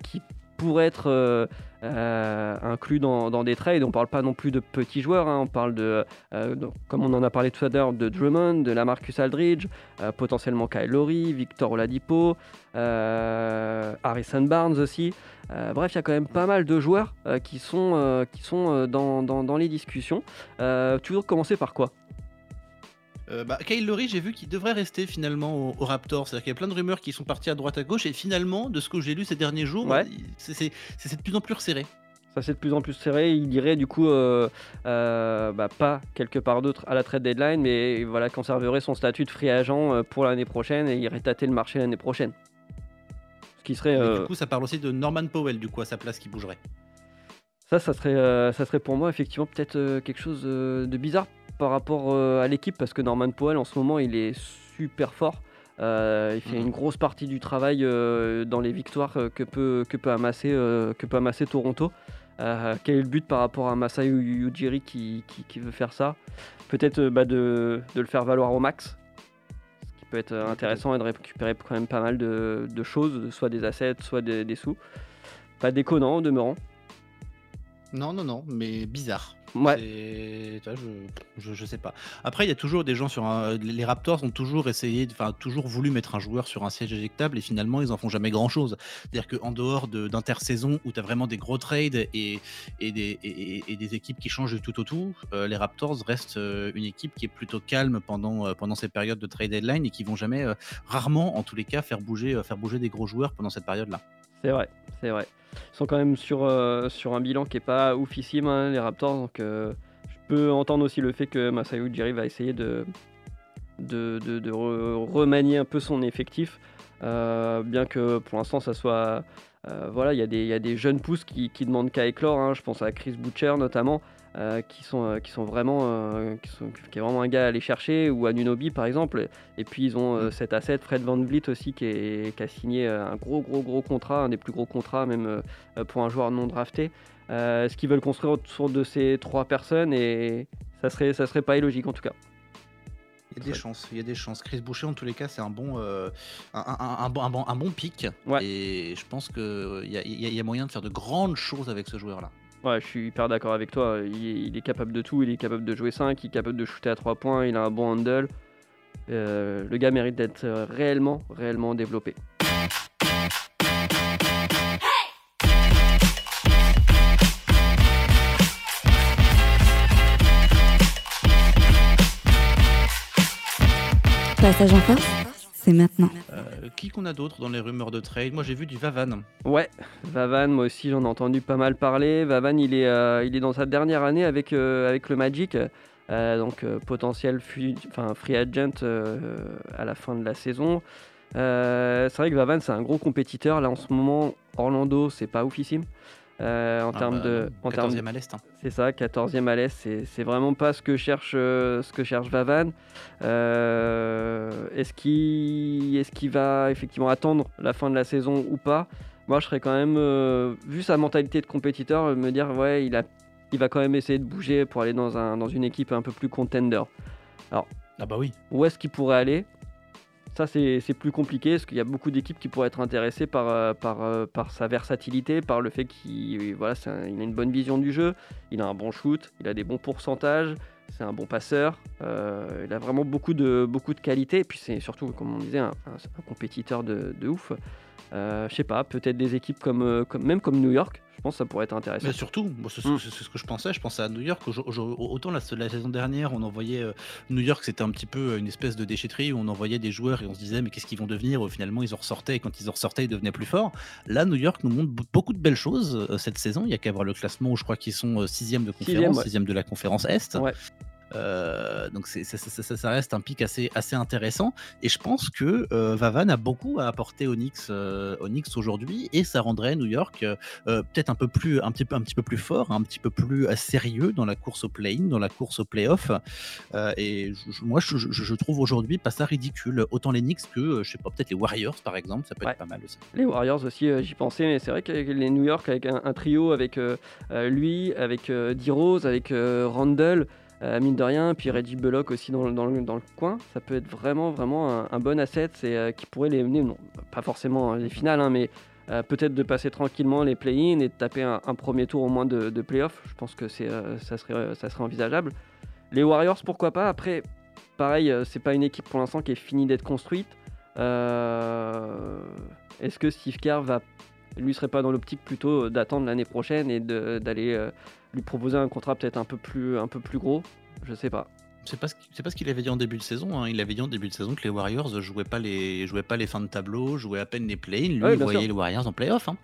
qui pourraient être euh, euh, inclus dans, des trades. On parle pas non plus de petits joueurs, hein. on parle de, euh, comme on en a parlé tout à l'heure, de Drummond, de Lamarcus Aldridge, potentiellement Kyle Lowry, Victor Oladipo, Harrison Barnes aussi. Bref, il y a quand même pas mal de joueurs qui sont, qui sont dans, dans- dans les discussions. Veux commencer par quoi? Euh, bah, Kyle Lowry, j'ai vu qu'il devrait rester finalement au, au Raptors. C'est-à-dire qu'il y a plein de rumeurs qui sont parties à droite à gauche et finalement, de ce que j'ai lu ces derniers jours, Ouais. c'est de plus en plus resserré. Ça c'est de plus en plus serré. Il irait du coup euh, euh, bah, pas quelque part d'autre à la trade deadline, mais voilà conserverait son statut de free agent pour l'année prochaine et irait tâter le marché l'année prochaine. Ce qui serait du coup, ça parle aussi de Norman Powell, du coup, à sa place qui bougerait. Ça, ça serait, ça serait pour moi effectivement peut-être quelque chose de bizarre par rapport à l'équipe parce que Norman Powell en ce moment il est super fort. il fait une grosse partie du travail dans les victoires que peut, amasser, Toronto. quel est le but par rapport à Masai Ujiri qui, qui, veut faire ça? Peut-être bah, de, le faire valoir au max, ce qui peut être intéressant et de récupérer quand même pas mal de, choses, soit des assets, soit des, sous. Pas déconnant, demeurant. Non, non, non, mais bizarre. Ouais. je, je, sais pas. Après, il y a toujours des gens sur un... Les Raptors ont toujours essayé, enfin, toujours voulu mettre un joueur sur un siège éjectable et finalement, ils en font jamais grand chose. C'est-à-dire qu'en dehors d'intersaison où tu as vraiment des gros trades et, et, des, et, des équipes qui changent tout au tout, euh, les Raptors restent euh, une équipe qui est plutôt calme pendant, euh, pendant ces périodes de trade deadline et qui vont jamais, rarement en tous les cas, faire bouger, faire bouger des gros joueurs pendant cette période-là. C'est vrai, c'est vrai. Ils sont quand même sur, euh, un bilan qui est pas oufissime, hein, les Raptors. Donc euh, je peux entendre aussi le fait que Masai Ujiri va essayer de, remanier un peu son effectif. Euh, bien que pour l'instant ça soit voilà il y, y, a des jeunes pousses qui, qui demandent qu'à éclore hein. je pense à Chris Butcher notamment euh, qui, sont, euh, qui sont vraiment euh, qui, sont, qui, est vraiment un gars à aller chercher ou à Nunobi par exemple et puis ils ont mm. cet asset Fred Van Vliet aussi qui, est, qui, a signé un gros gros gros contrat un des plus gros contrats même pour un joueur non drafté ce qu'ils veulent construire autour de ces trois personnes et ça serait ça serait pas illogique en tout cas il y a des chances, il y a des chances. Chris Boucher, en tous les cas, c'est un bon, un, un, bon, un, bon, pic. Et je pense qu'il y, y, y, a moyen de faire de grandes choses avec ce joueur-là. Ouais, je suis hyper d'accord avec toi. Il est, capable de tout. Il est capable de jouer 5, il est capable de shooter à 3 points, il a un bon handle. Euh, le gars mérite d'être réellement, réellement développé. Passage en force c'est maintenant. Euh, qui qu'on a d'autre dans les rumeurs de trade? Moi j'ai vu du Vavan. Ouais, Vavan, moi aussi j'en ai entendu pas mal parler. Vavan, il est, euh, il est dans sa dernière année avec, euh, avec le Magic. donc potentiel free, free agent à la fin de la saison. c'est vrai que Vavan c'est un gros compétiteur. Là en ce moment, Orlando c'est pas oufissime. Euh, en ah termes bah, de. En 14e à l'Est. Hein. C'est ça, 14e à l'Est. C'est vraiment pas ce que cherche, euh, ce que cherche Vavan. Euh, est-ce qu'il est qu'il va effectivement attendre la fin de la saison ou pas? Moi, je serais quand même, vu sa mentalité de compétiteur, me dire, ouais, il, a, il va quand même essayer de bouger pour aller dans, un, dans une équipe un peu plus contender. Alors, ah bah oui. Où est-ce qu'il pourrait aller? Ça, c'est plus compliqué parce qu'il y a beaucoup d'équipes qui pourraient être intéressées par, euh, par, euh, par sa versatilité, par le fait qu'il voilà, a une bonne vision du jeu, il a un bon shoot, il a des bons pourcentages, c'est un bon passeur, euh, il a vraiment beaucoup de, beaucoup de qualité, et puis c'est surtout, comme on disait, un, compétiteur de, de ouf. Euh, je sais pas, peut-être des équipes comme, euh, comme, même comme New York. Je pense que ça pourrait être intéressant. Mais surtout, mm. c'est ce que je pensais. Je pensais à New York. Autant la, la saison dernière, on envoyait euh, New York, c'était un petit peu une espèce de déchetterie où on envoyait des joueurs et on se disait mais qu'est-ce qu'ils vont devenir? Finalement, ils en ressortaient et quand ils en ressortaient, ils devenaient plus forts. Là, New York nous montre beaucoup de belles choses cette saison. Il y a qu'à voir le classement où je crois qu'ils sont sixième de conférence, sixième de la conférence Est. Ouais. Euh, donc c'est, ça, ça, ça, reste un pic assez, assez intéressant. Et je pense que euh, Vavan a beaucoup à apporter au Knicks, euh, aujourd'hui. Et ça rendrait New York peut-être un, peu plus, un, petit peu, un petit peu plus fort, un petit peu plus sérieux dans la course au play-in, dans la course au play-off. et moi, je, je, trouve aujourd'hui pas ça ridicule. Autant les Knicks que, je sais pas, peut-être les Warriors par exemple, ça peut être pas mal aussi. Les Warriors aussi, j'y pensais, mais c'est vrai que les New York avec un, trio avec lui, avec D-Rose, avec Randall. Euh, mine de rien, puis Reggie Bullock aussi dans, dans, dans, le coin, ça peut être vraiment vraiment un, bon asset euh, qui pourrait les mener, non, pas forcément hein, les finales, hein, mais euh, peut-être de passer tranquillement les play-in et de taper un, premier tour au moins de, de play-off. Je pense que ça, serait, ça serait envisageable. Les Warriors, pourquoi pas? Après, pareil, c'est pas une équipe pour l'instant qui est finie d'être construite. est-ce que Steve Kerr va lui serait pas dans l'optique plutôt d'attendre l'année prochaine et d'aller lui proposer un contrat peut-être un peu plus un peu plus gros Je sais pas. C'est pas, ce, pas ce qu'il avait dit en début de saison. Hein. Il avait dit en début de saison que les Warriors jouaient pas les, jouaient pas les fins de tableau, jouaient à peine les play Lui, il voyait les Warriors en playoff. Hein.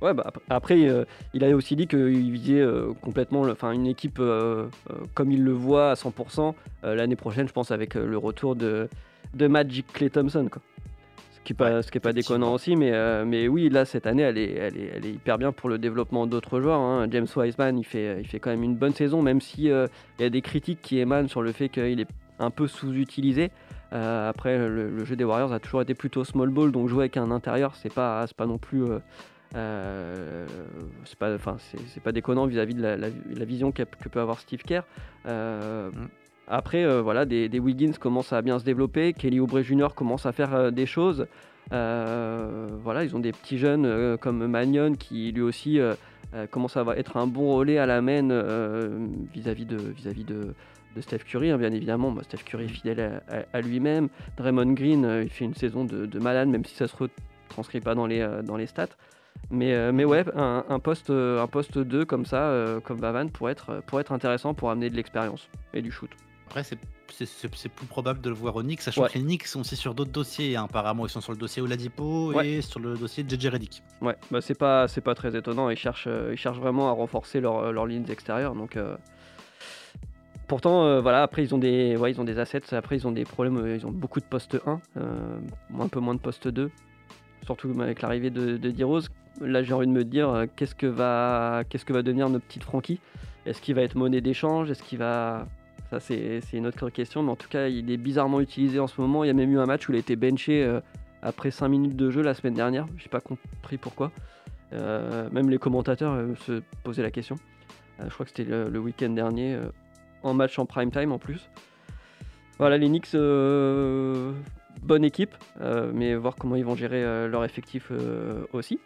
Ouais, bah, après, euh, il avait aussi dit qu'il visait euh, complètement enfin, une équipe euh, comme il le voit à 100% l'année prochaine, je pense, avec le retour de, de Magic Clay Thompson. Quoi qui pas, ce qui est pas déconnant aussi, mais, euh, mais oui, là, cette année, elle est, elle est, elle est hyper bien pour le développement d'autres joueurs. hein. James Wiseman, il fait, il fait quand même une bonne saison, même si euh, il y a des critiques qui émanent sur le fait qu'il est un peu sous-utilisé. Euh, après, le, le jeu des Warriors a toujours été plutôt small ball, donc jouer avec un intérieur, c'est pas, pas non plus. euh, c'est pas, enfin, c'est c'est pas déconnant vis-à-vis de la, la- la vision que peut avoir Steve Kerr. Euh, Après, euh, voilà, des, Wiggins commencent à bien se développer, Kelly Oubre Jr. commence à faire euh, des choses. Euh, voilà, ils ont des petits jeunes comme Magnon qui lui aussi commence à être un bon relais à la main vis-à-vis de, vis-à-vis de, de Steph Curry, hein, bien évidemment. Steph Curry est fidèle à, lui-même. Draymond Green, il fait une saison de, de malade, même si ça se retranscrit pas dans les, dans les stats. Mais, mais ouais, un, poste, un poste 2 comme ça, comme Vavan, pourrait être, pourrait être intéressant pour amener de l'expérience et du shoot. Après, c'est- plus probable de le voir au Knicks, sachant Ouais. que les Knicks sont aussi sur d'autres dossiers. hein. Apparemment, ils sont sur le dossier Oladipo Ouais. et sur le dossier de JJ Redick. Ouais, bah c'est pas, c'est pas très étonnant. Ils cherchent, euh, ils cherchent vraiment à renforcer leur- euh, leurs lignes extérieures. Donc, euh, pourtant, euh, voilà. Après, ils ont des, ouais, ils ont des assets. Après, ils ont des problèmes. Ils ont beaucoup de poste 1, euh, un peu moins de poste 2. Surtout avec l'arrivée de, de D-Rose. Là, j'ai envie de me dire, qu'est-ce que va, qu'est-ce que va devenir notre petite Frankie Est-ce qu'il va être monnaie d'échange? Est-ce qu'il va ça, c'est une autre question, mais en tout cas, il est bizarrement utilisé en ce moment. Il y a même eu un match où il a été benché euh, après 5 minutes de jeu la semaine dernière. J'ai pas compris pourquoi. Euh, même les commentateurs euh, se posaient la question. Je crois que c'était le, le week-end dernier, en match en prime time en plus. Voilà, les Knicks, bonne équipe, mais voir comment ils vont gérer leur effectif aussi.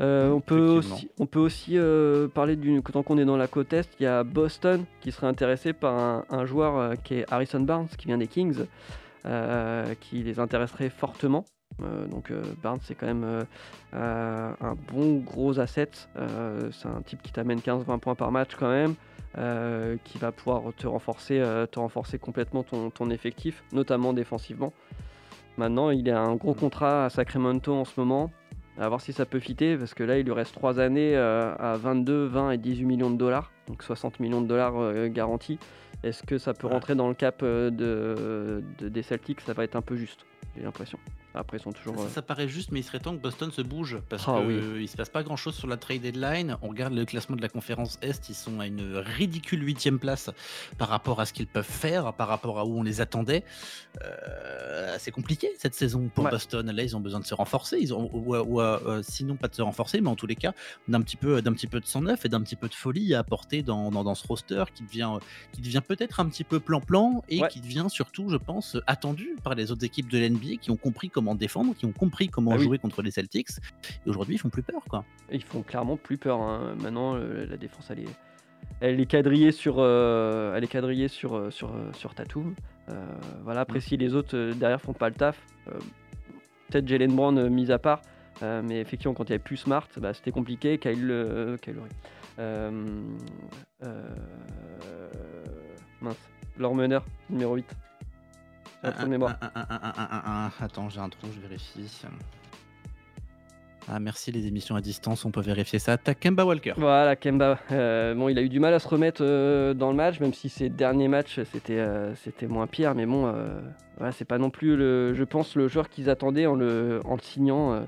Euh, on, peut aussi, on peut aussi euh, parler d'une. Tant qu'on est dans la côte Est, il y a Boston qui serait intéressé par un, un joueur euh, qui est Harrison Barnes, qui vient des Kings, qui les intéresserait fortement. Donc Barnes, c'est quand même un bon gros asset. C'est un type qui t'amène 15-20 points par match quand même. qui va pouvoir te renforcer, te renforcer complètement ton, ton effectif, notamment défensivement. Maintenant, il a un gros contrat à Sacramento en ce moment. À voir si ça peut fitter, parce que là, il lui reste 3 années euh, à 22, 20 et 18 millions de dollars, donc 60 millions de dollars euh, garantis. Est-ce que ça peut rentrer dans le cap euh, de, de- des Celtics? Ça va être un peu juste, j'ai l'impression. Après, ils sont toujours. Ça, euh, ça paraît juste, mais il serait temps que Boston se bouge parce Ah que oui. euh, il se passe pas grand chose sur la trade deadline. On regarde le classement de la conférence Est, ils sont à une ridicule huitième place par rapport à ce qu'ils peuvent faire, par rapport à où on les attendait. Euh, c'est compliqué cette saison pour Ouais. Boston. Là, ils ont besoin de se renforcer, ils ont, ou, ou, euh, sinon pas de se renforcer, mais en tous les cas d'un petit peu, d'un petit peu de sang neuf et d'un petit peu de folie à apporter dans, dans, dans ce roster qui devient, qui devient peut-être un petit peu plan-plan et Ouais. qui devient surtout, je pense, attendu par les autres équipes de l'NBA qui ont compris comment défendre, qui ont compris comment Ah oui. jouer contre les Celtics. Et aujourd'hui, ils font plus peur, quoi. Ils font clairement plus peur. hein. Maintenant, euh, la défense, elle est, elle est quadrillée sur, euh, elle est quadrillée sur, euh, sur, sur Tatum. Euh, voilà. Après, si les autres derrière font pas le taf, euh, peut-être Jalen Brown mis à part. mais effectivement, quand il y avait plus Smart, bah, c'était compliqué. Kyle, Kyle mince. Leur meneur, numéro 8. Un de mémoire. Un, un, un, un. Attends, j'ai un trou, je vérifie. Ah, merci les émissions à distance, on peut vérifier ça. T'as Kemba Walker. Voilà, Kemba. Euh, bon, il a eu du mal à se remettre euh, dans le match, même si ses derniers matchs c'était euh, c'était moins pire. Mais bon, voilà, c'est pas non plus, le, je pense, le joueur qu'ils attendaient en le, en le signant.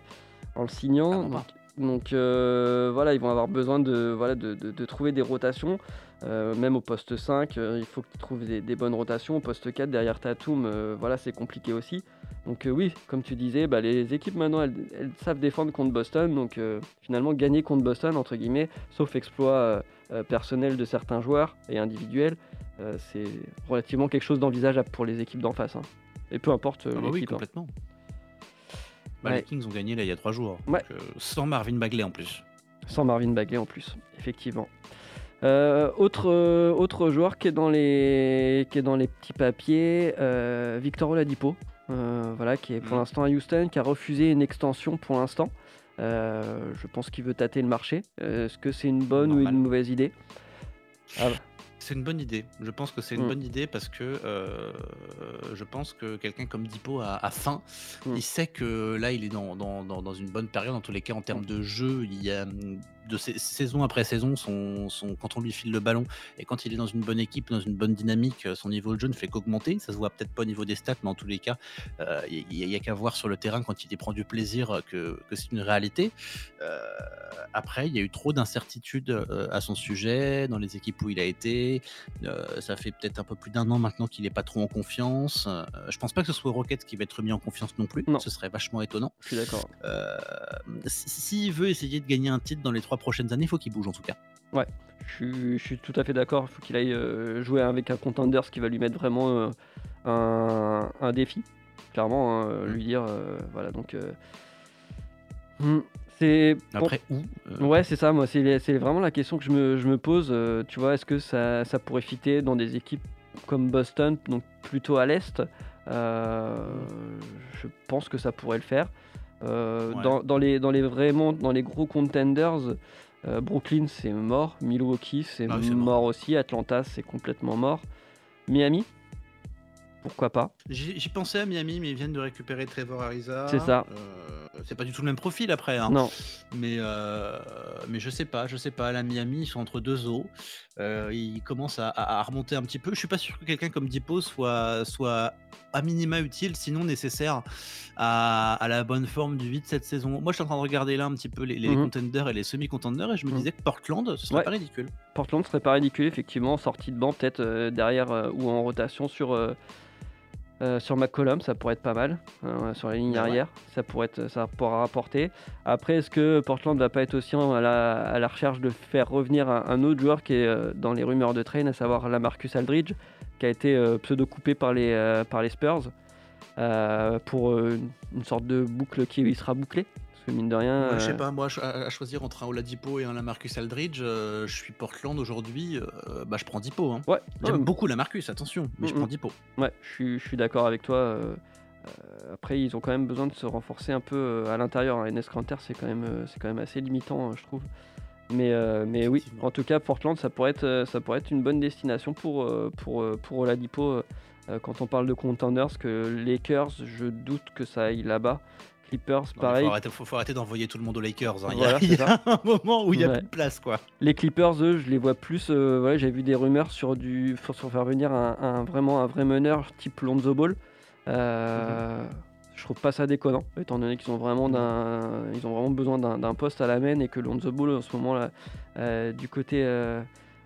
en le signant. Clairement donc donc, voilà, ils vont avoir besoin de, voilà, de, de- de trouver des rotations. Euh, même au poste 5, euh, il faut qu'ils trouvent des, des bonnes rotations. Au poste 4, derrière Tatum, euh, voilà, c'est compliqué aussi. Donc oui, comme tu disais, bah, les équipes maintenant, elles, elles savent défendre contre Boston. Donc finalement, gagner contre Boston, entre guillemets, sauf exploit personnel de certains joueurs et individuels, c'est relativement quelque chose d'envisageable pour les équipes d'en face. hein. Et peu importe Ah bah oui, hein. complètement. Bah, Ouais. Les Kings ont gagné là il y a trois jours. Ouais. Donc, sans Marvin Bagley en plus. Sans Marvin Bagley en plus, effectivement. Euh, autre, euh, autre joueur qui est dans les, qui est dans les petits papiers, euh, Victor Oladipo, euh, voilà, qui est pour Mhm. l'instant à Houston, qui a refusé une extension pour l'instant. Je pense qu'il veut tâter le marché. Est-ce que c'est une bonne Normal. ou une mauvaise idée? Ah, C'est une bonne idée. Je pense que c'est une Mm. bonne idée parce que euh, je pense que quelqu'un comme Dipo a, a faim. Mm. Il sait que là, il est dans, dans, dans- dans une bonne période. En tous les cas, en termes de jeu, il y a de saison après saison, son, son, quand on lui file le ballon et quand il est dans une bonne équipe, dans une bonne dynamique, euh, son niveau de jeu ne fait qu'augmenter. Ça se voit peut-être pas au niveau des stats, mais en tous les cas, il n'y a, qu'à voir sur le terrain quand il y prend du plaisir que, que c'est une réalité. après, il y a eu trop d'incertitudes à son sujet dans les équipes où il a été. ça fait peut-être un peu plus d'un an maintenant qu'il n'est pas trop en confiance. je pense pas que ce soit Rocket qui va être mis en confiance non plus. Ce serait vachement étonnant. Je suis d'accord. S'il veut essayer de gagner un titre dans les trois prochaines années, faut qu'il bouge en tout cas. Ouais, je suis, tout à fait d'accord. Il faut qu'il aille euh, jouer avec un contender, ce qui va lui mettre vraiment euh, un, défi. Clairement, hein, mm. lui dire, euh, voilà, donc. Hmm, c'est après où Ouais, c'est ça. Moi, c'est vraiment la question que je me, pose. tu vois, est-ce que ça, ça, pourrait fitter dans des équipes comme Boston, donc plutôt à l'est? Je pense que ça pourrait le faire. Dans, les, dans les vraiment dans les gros contenders, euh, Brooklyn, c'est mort. Milwaukee, c'est ah mort. aussi. Atlanta, c'est complètement mort. Miami, pourquoi pas? J'y pensais à Miami, mais ils viennent de récupérer Trevor Ariza. C'est ça. Euh, c'est pas du tout le même profil après. Hein. Non. Mais, euh, mais je sais pas, je sais pas. La Miami, ils sont entre deux eaux. Euh, ils commencent à, remonter un petit peu. Je suis pas sûr que quelqu'un comme Dipo soit, soit à minima utile, sinon nécessaire à, la bonne forme du 8 cette saison. Moi, je suis en train de regarder là un petit peu les, mhm. contenders et les semi-contenders et je me mhm. disais que Portland, ce serait pas ridicule. Portland serait pas ridicule, effectivement, sortie de banc peut-être derrière ou en rotation sur euh, sur McCollum, ça pourrait être pas mal. Hein, sur la ligne arrière, ça pourrait être, ça pourra rapporter. Après, est-ce que Portland va pas être aussi à la, recherche de faire revenir un, autre joueur qui est euh, dans les rumeurs de train, à savoir la Marcus Aldridge, qui a été euh, pseudo-coupé par les, par les Spurs pour une, sorte de boucle qui sera bouclée? Mine de rien. je sais euh, pas, moi, à, choisir entre un Oladipo et un Lamarcus Aldridge, euh, je suis Portland aujourd'hui, euh, bah, je prends Dipo. Hein. Ouais. J'aime beaucoup Lamarcus, attention, mais je prends Dipo. Ouais, je suis, d'accord avec toi. après, ils ont quand même besoin de se renforcer un peu à l'intérieur. Enes Kanter, c'est quand, même, c'est quand même assez limitant, je trouve. Mais, mais oui, en tout cas, Portland, ça pourrait être, ça pourrait être une bonne destination pour, pour, pour Oladipo. quand on parle de contenders, que Lakers, je doute que ça aille là-bas. Clippers, pareil. Il faut, arrêter, d'envoyer tout le monde aux Lakers. Hein. il y a, un moment où il n'y a plus de place. quoi. Les Clippers, eux, je les vois plus. Euh, j'ai vu des rumeurs sur, du, sur faire venir un, vraiment un vrai meneur type Lonzo Ball. Euh, mhm. Je trouve pas ça déconnant, étant donné qu'ils ont vraiment, ils ont vraiment besoin d'un poste à la main et que Lonzo Ball, en ce moment, là, euh, du côté.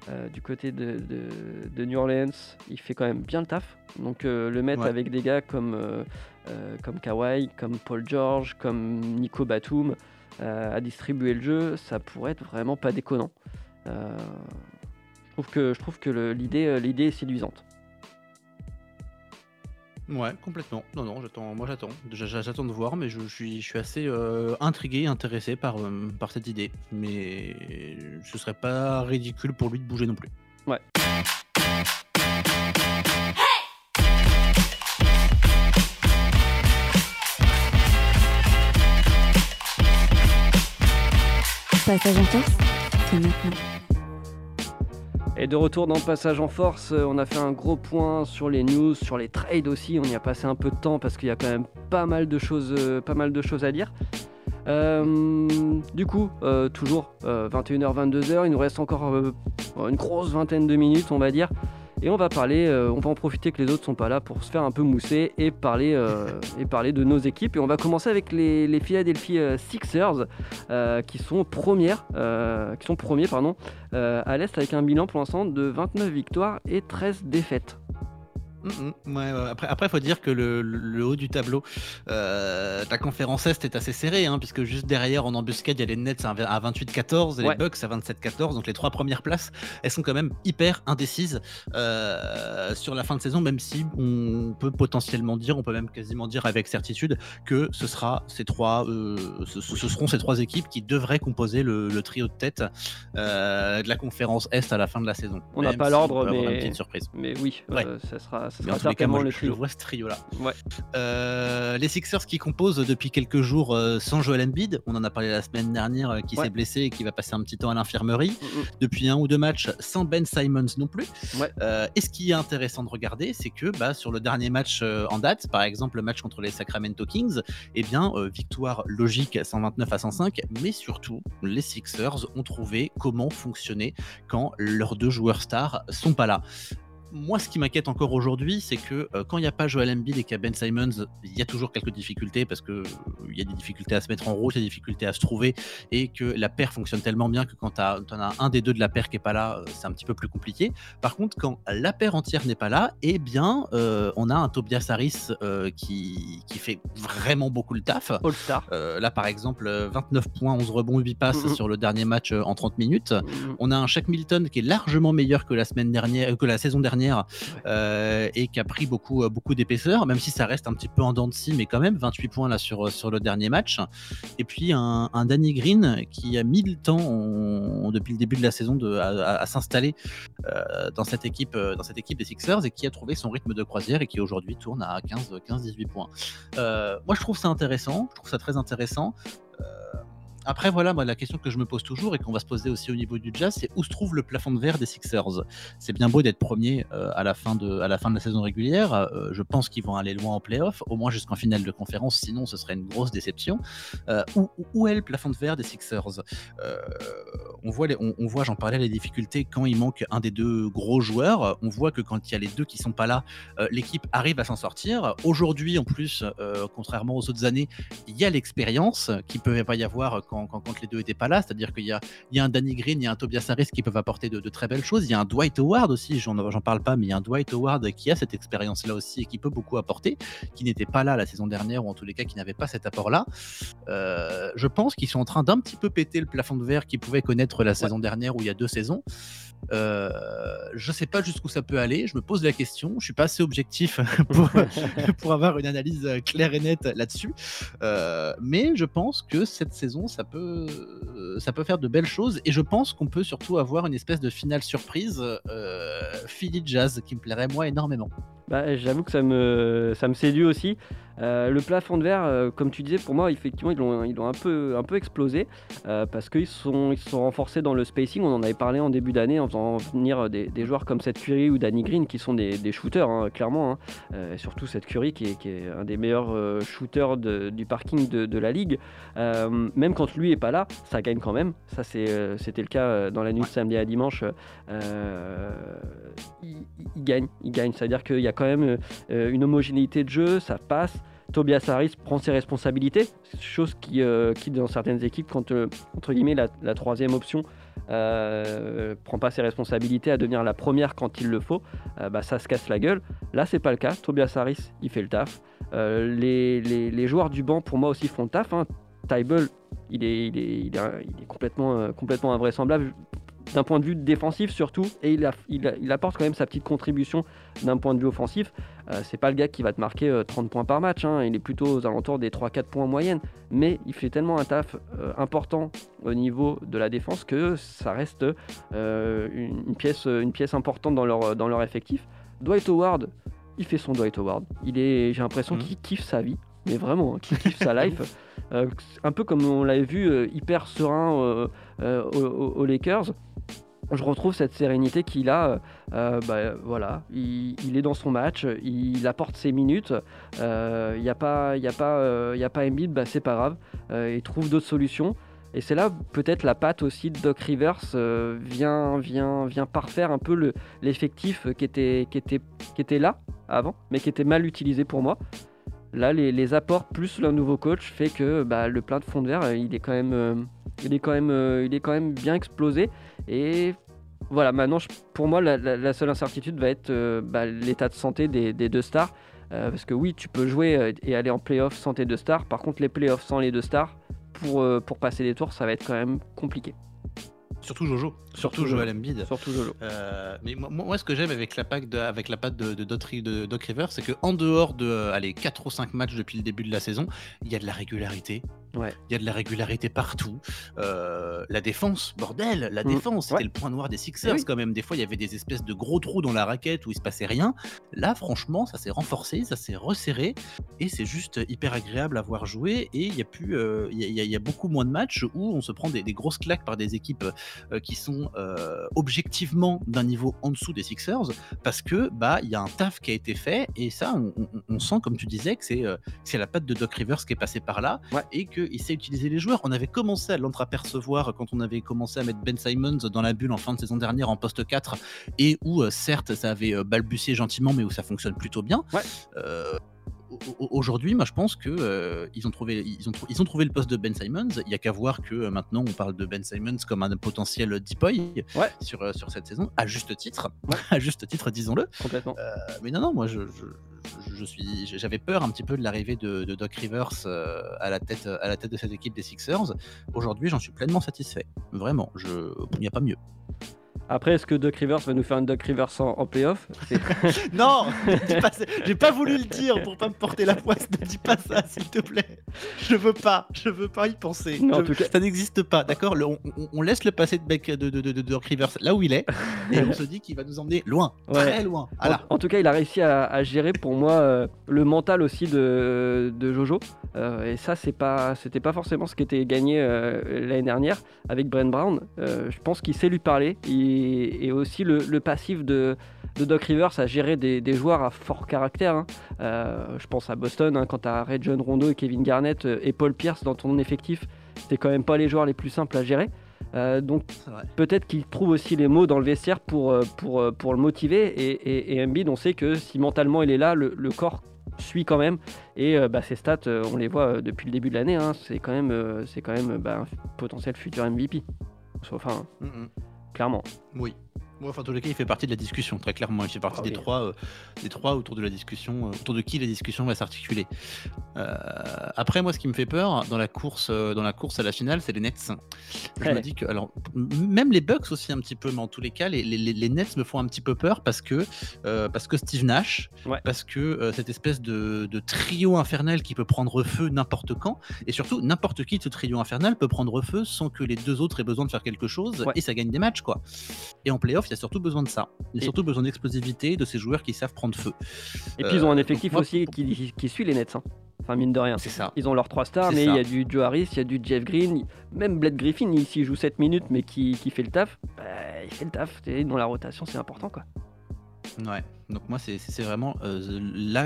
Euh, du côté de, New Orleans, il fait quand même bien le taf. Donc le mettre avec des gars comme euh, comme Kawhi, comme Paul George, comme Nico Batum euh, à distribuer le jeu, ça pourrait être vraiment pas déconnant. Euh, je trouve que, je trouve que l'idée, l'idée est séduisante. Ouais, complètement. Non, non, j'attends, moi j'attends. J'attends de voir, mais je, suis, je suis assez intrigué, intéressé par, par cette idée. Mais ce serait pas ridicule pour lui de bouger non plus. Ouais. Passage en c'est maintenant. Et de retour dans Passage en Force, euh, on a fait un gros point sur les news, sur les trades aussi. On y a passé un peu de temps parce qu'il y a quand même pas mal de choses, euh, pas mal de choses à dire. Euh, du coup, toujours 21h-22h, il nous reste encore une grosse vingtaine de minutes, on va dire. Et on va parler, euh, on va en profiter que les autres sont pas là pour se faire un peu mousser et parler, euh, et parler de nos équipes. Et on va commencer avec les, les Philadelphia euh, Sixers qui sont premières, qui sont premiers à l'est avec un bilan pour l'instant de 29 victoires et 13 défaites. Mm, mm. après, après, faut dire que le, haut du tableau, euh, ta conférence Est est assez serrée, hein, puisque juste derrière, en embuscade, il y a les Nets à 28-14 et les Bucks à 27-14. Donc les trois premières places, elles sont quand même hyper indécises euh, sur la fin de saison, même si on peut potentiellement dire, on peut même quasiment dire avec certitude que ce sera ces trois, euh, ce, seront ces trois équipes qui devraient composer le, trio de tête de la conférence Est à la fin de la saison. On n'a pas l'ordre, mais, surprise. mais oui, ça sera ça Mais sera les cas, certainement moi, le je, vois ce trio-là. Ouais. Euh, les Sixers qui composent depuis quelques jours euh, sans Joel Embiid, on en a parlé la semaine dernière, euh, qui Ouais. s'est blessé et qui va passer un petit temps à l'infirmerie. Mm, mm. Depuis un ou deux matchs sans Ben Simons non plus. Ouais. Euh, et ce qui est intéressant de regarder, c'est que bah, sur le dernier match euh, en date, par exemple le match contre les Sacramento Kings, eh bien euh, victoire logique 129 à 105, mais surtout les Sixers ont trouvé comment fonctionner quand leurs deux joueurs stars sont pas là. Moi, ce qui m'inquiète encore aujourd'hui, c'est que euh, quand il n'y a pas Joel Embiid et qu'il y a Ben Simons, il y a toujours quelques difficultés parce que euh, il y a des difficultés à se mettre en route, il y a des difficultés à se trouver et que la paire fonctionne tellement bien que quand tu en as un des deux de la paire qui est pas là, euh, c'est un petit peu plus compliqué. Par contre, quand la paire entière n'est pas là, eh bien, euh, on a un Tobias Harris euh, qui, qui fait vraiment beaucoup le taf. Euh, là, par exemple, euh, 29 points, 11 rebonds, 8 passes Mhm. sur le dernier match euh, en 30 minutes. Mm, On a un Shaq Milton qui est largement meilleur que la semaine dernière, euh, que la saison dernière, euh, et qui a pris beaucoup, euh, beaucoup d'épaisseur, même si ça reste un petit peu en dents de scie, mais quand même 28 points là sur, euh, sur le dernier match. Et puis un, un Danny Green qui a mis le temps on- depuis le début de la saison de, à, à- à s'installer euh, dans cette équipe, dans cette équipe des Sixers et qui a trouvé son rythme de croisière et qui aujourd'hui tourne à 15, 15-18 points. Moi, je trouve ça intéressant. Je trouve ça très intéressant. Après, voilà, moi, la question que je me pose toujours et qu'on va se poser aussi au niveau du jazz, c'est où se trouve le plafond de verre des Sixers? C'est bien beau d'être premier euh, à, la fin de, à la fin de la saison régulière. Euh, je pense qu'ils vont aller loin en playoff, au moins jusqu'en finale de conférence, sinon ce serait une grosse déception. Euh, où, où- est le plafond de verre des Sixers? On voit, on, voit j'en parlais, les difficultés quand il manque un des deux gros joueurs. On voit que quand il y a les deux qui sont pas là, l'équipe arrive à s'en sortir. Aujourd'hui, en plus, contrairement aux autres années, il y a l'expérience qui peut y avoir quand, quand- quand les deux étaient pas là. C'est-à-dire qu'il y a, il y a un Danny Green, il y a un Tobias Harris qui peuvent apporter de, de très belles choses. Il y a un Dwight Howard aussi, j'en j'en parle pas, mais il y a un Dwight Howard qui a cette expérience-là aussi et qui peut beaucoup apporter, qui n'était pas là la saison dernière ou en tous les cas qui n'avait pas cet apport-là. Euh, je pense qu'ils sont en train d'un petit peu péter le plafond de verre qu'ils pouvaient connaître la saison dernière ou il y a deux saisons. Euh, je sais pas jusqu'où ça peut aller. Je me pose la question. Je suis pas assez objectif pour, pour avoir une analyse euh, claire et nette là-dessus. Euh, mais je pense que cette saison, ça peut, ça peut faire de belles choses. Et je pense qu'on peut surtout avoir une espèce de finale surprise euh, Philly Jazz qui me plairait moi énormément. Bah, J'avoue que ça me, ça me séduit aussi. Euh, le plafond de verre, euh, comme tu disais, pour moi, effectivement, ils l'ont ils l'ont un peu, un peu explosé euh, parce qu'ils se sont, ils sont renforcés dans le spacing. On en avait parlé en début d'année en faisant venir des, des joueurs comme Seth Curry ou Danny Green qui sont des, des shooters, hein, clairement. hein. Euh, et surtout Seth Curry qui est, qui est un des meilleurs shooters de- du parking de, de la ligue. Même quand lui est pas là, ça gagne quand même. Ça, c'est, c'était le cas dans la nuit de samedi à dimanche. Il, il gagne, il gagne. C'est-à-dire qu'il y a quand même euh, une homogénéité de jeu, ça passe. Tobias Harris prend ses responsabilités, chose qui, euh, qui dans certaines équipes, quand euh, entre guillemets la, troisième option euh, prend pas ses responsabilités à devenir la première quand il le faut, bah, ça se casse la gueule. Là, c'est pas le cas. Tobias Harris, il fait le taf. Les, les- joueurs du banc, pour moi aussi, font le taf. Hein. Il est, il est, il est, il est complètement, complètement invraisemblable d'un point de vue défensif surtout, et il, a- il a- il apporte quand même sa petite contribution d'un point de vue offensif. Euh, c'est pas le gars qui va te marquer euh, 30 points par match, hein. il est plutôt aux alentours des 3-4 points en moyenne, mais il fait tellement un taf euh, important au niveau de la défense que ça reste euh, une, une pièce, une pièce importante dans leur, dans leur effectif. Dwight Howard, il fait son Dwight Howard. Il est, j'ai l'impression Mhm. qu'il kiffe sa vie, mais vraiment, hein, qu'il kiffe sa life. Euh, un peu comme on l'avait vu, euh, hyper serein euh, euh, aux, Lakers. Je retrouve cette sérénité qu'il a. bah, voilà, il, il est dans son match, il apporte ses minutes. Il n'y a pas, il a pas, il a pas Embiid, bah, c'est pas grave. il trouve d'autres solutions. Et c'est là peut-être la patte aussi de Doc Rivers euh, vient, vient, vient parfaire un peu le- l'effectif qui était, qui, était, qui était là avant, mais qui était mal utilisé pour moi. Là, les, apports plus le nouveau coach fait que bah, le plein de fond de verre, il est quand même, bien explosé. Et voilà, maintenant, pour moi, la, seule incertitude va être euh, bah, l'état de santé des, des deux stars. Euh, parce que oui, tu peux jouer euh, et aller en playoff sans tes deux stars. Par contre, les playoffs sans les deux stars, pour, pour passer les tours, ça va être quand même compliqué. Surtout Jojo, surtout, Jojo. Embiid. Surtout Jolo. Euh, mais moi, moi, ce que j'aime avec la patte de, avec la patte de, de, Doc, de Doc Rivers, c'est qu'en dehors de euh, allez, 4 ou 5 matchs depuis le début de la saison, il y a de la régularité, Il y a de la régularité partout. Euh, la défense, bordel, la Mm. défense, c'était Ouais. le point noir des Sixers Eh oui. quand même. Des fois, il y avait des espèces de gros trous dans la raquette où il se passait rien. Là, franchement, ça s'est renforcé, ça s'est resserré et c'est juste hyper agréable à voir jouer. Et il y a plus, euh, il y, a- y y beaucoup moins de matchs où on se prend des, des grosses claques par des équipes euh, qui sont objectivement d'un niveau en dessous des Sixers parce que bah il y a un taf qui a été fait et ça, on, on- on sent comme tu disais que c'est que c'est la patte de Doc Rivers qui est passée par là Ouais. et qu'il sait utiliser les joueurs. On avait commencé à l'entreapercevoir quand on avait commencé à mettre Ben Simons dans la bulle en fin de saison dernière en poste 4 et où euh, certes ça avait euh, balbutié gentiment mais où ça fonctionne plutôt bien. Ouais. Euh, Aujourd'hui, moi, je pense que euh, ils ont trouvé, ils ont, ils ont trouvé le poste de Ben Simons. Il y a qu'à voir que euh, maintenant on parle de Ben Simons comme un potentiel depoy Ouais. sur euh, sur cette saison, à juste titre, Ouais. à juste titre, disons-le. Complètement. Euh, mais non, non, moi, je, je, je- suis, j'avais peur un petit peu de l'arrivée de, de Doc Rivers à la tête, à la tête de cette équipe des Sixers. Aujourd'hui, j'en suis pleinement satisfait. Vraiment, je, il n'y a pas mieux. Après, est-ce que Doc Rivers va nous faire une Doc Rivers en, en playoff Non, j'ai pas voulu le dire pour pas me porter la poisse. Ne dis pas ça, s'il te plaît. Je veux pas, je veux pas y penser. En tout cas- Ça n'existe pas, d'accord on, laisse le passé de, Beck, de, de, de, de Doc Rivers là où il est, et on se dit qu'il va nous emmener loin, Ouais. très loin. Voilà. En, en tout cas, il a réussi à, à gérer pour moi euh, le mental aussi de, de Jojo. Euh, et ça, c'est pas, c'était pas forcément ce qui était gagné euh, l'année dernière avec Brent Brown. Je pense qu'il sait lui parler. Et, et aussi le, le passif de, de Doc Rivers à gérer des, des joueurs à fort caractère. hein. Euh, je pense à Boston, hein, quand tu as Red John Rondo et Kevin Garnett euh, et Paul Pierce dans ton effectif, c'était quand même pas les joueurs les plus simples à gérer. Euh, donc peut-être qu'il trouve aussi les mots dans le vestiaire pour, pour, pour le motiver. Et, et, et Embiid, on sait que si mentalement il est là, le, le corps suit quand même. Et euh, bah, ses stats, on les voit depuis le début de l'année. hein, c'est quand même, c'est quand même bah, un potentiel futur MVP. Enfin, Mm. Clairement. Oui. Bon, enfin, en tous les cas, il fait partie de la discussion, très clairement. Il fait partie Ah des, oui. trois, euh, des trois autour de la discussion, euh, autour de qui la discussion va s'articuler. Euh, après, moi, ce qui me fait peur dans la course, dans la course à la finale, c'est les Nets. Je Ouais. me dis que, alors, même les Bucks aussi un petit peu, mais en tous les cas, les, les- les Nets me font un petit peu peur parce que, parce que Steve Nash, Ouais. parce que cette espèce de, de trio infernal qui peut prendre feu n'importe quand, et surtout n'importe qui de ce trio infernal peut prendre feu sans que les deux autres aient besoin de faire quelque chose, Ouais. et ça gagne des matchs, quoi. Et en playoff, il a surtout besoin de ça. Il a Et- surtout besoin d'explosivité, de ces joueurs qui savent prendre feu. Et puis ils ont un Euh, effectif donc aussi qui, qui suit les Nets. hein. Enfin, mine de rien. C'est ça. Ils ont leurs trois stars, mais il y a du Joe Harris, il y a du Jeff Green, même Blake Griffin, il- s'il joue 7 minutes, mais qui, qui fait le taf, bah, il fait le taf. Et dans la rotation, c'est important. quoi. Ouais. Donc moi, c'est vraiment euh,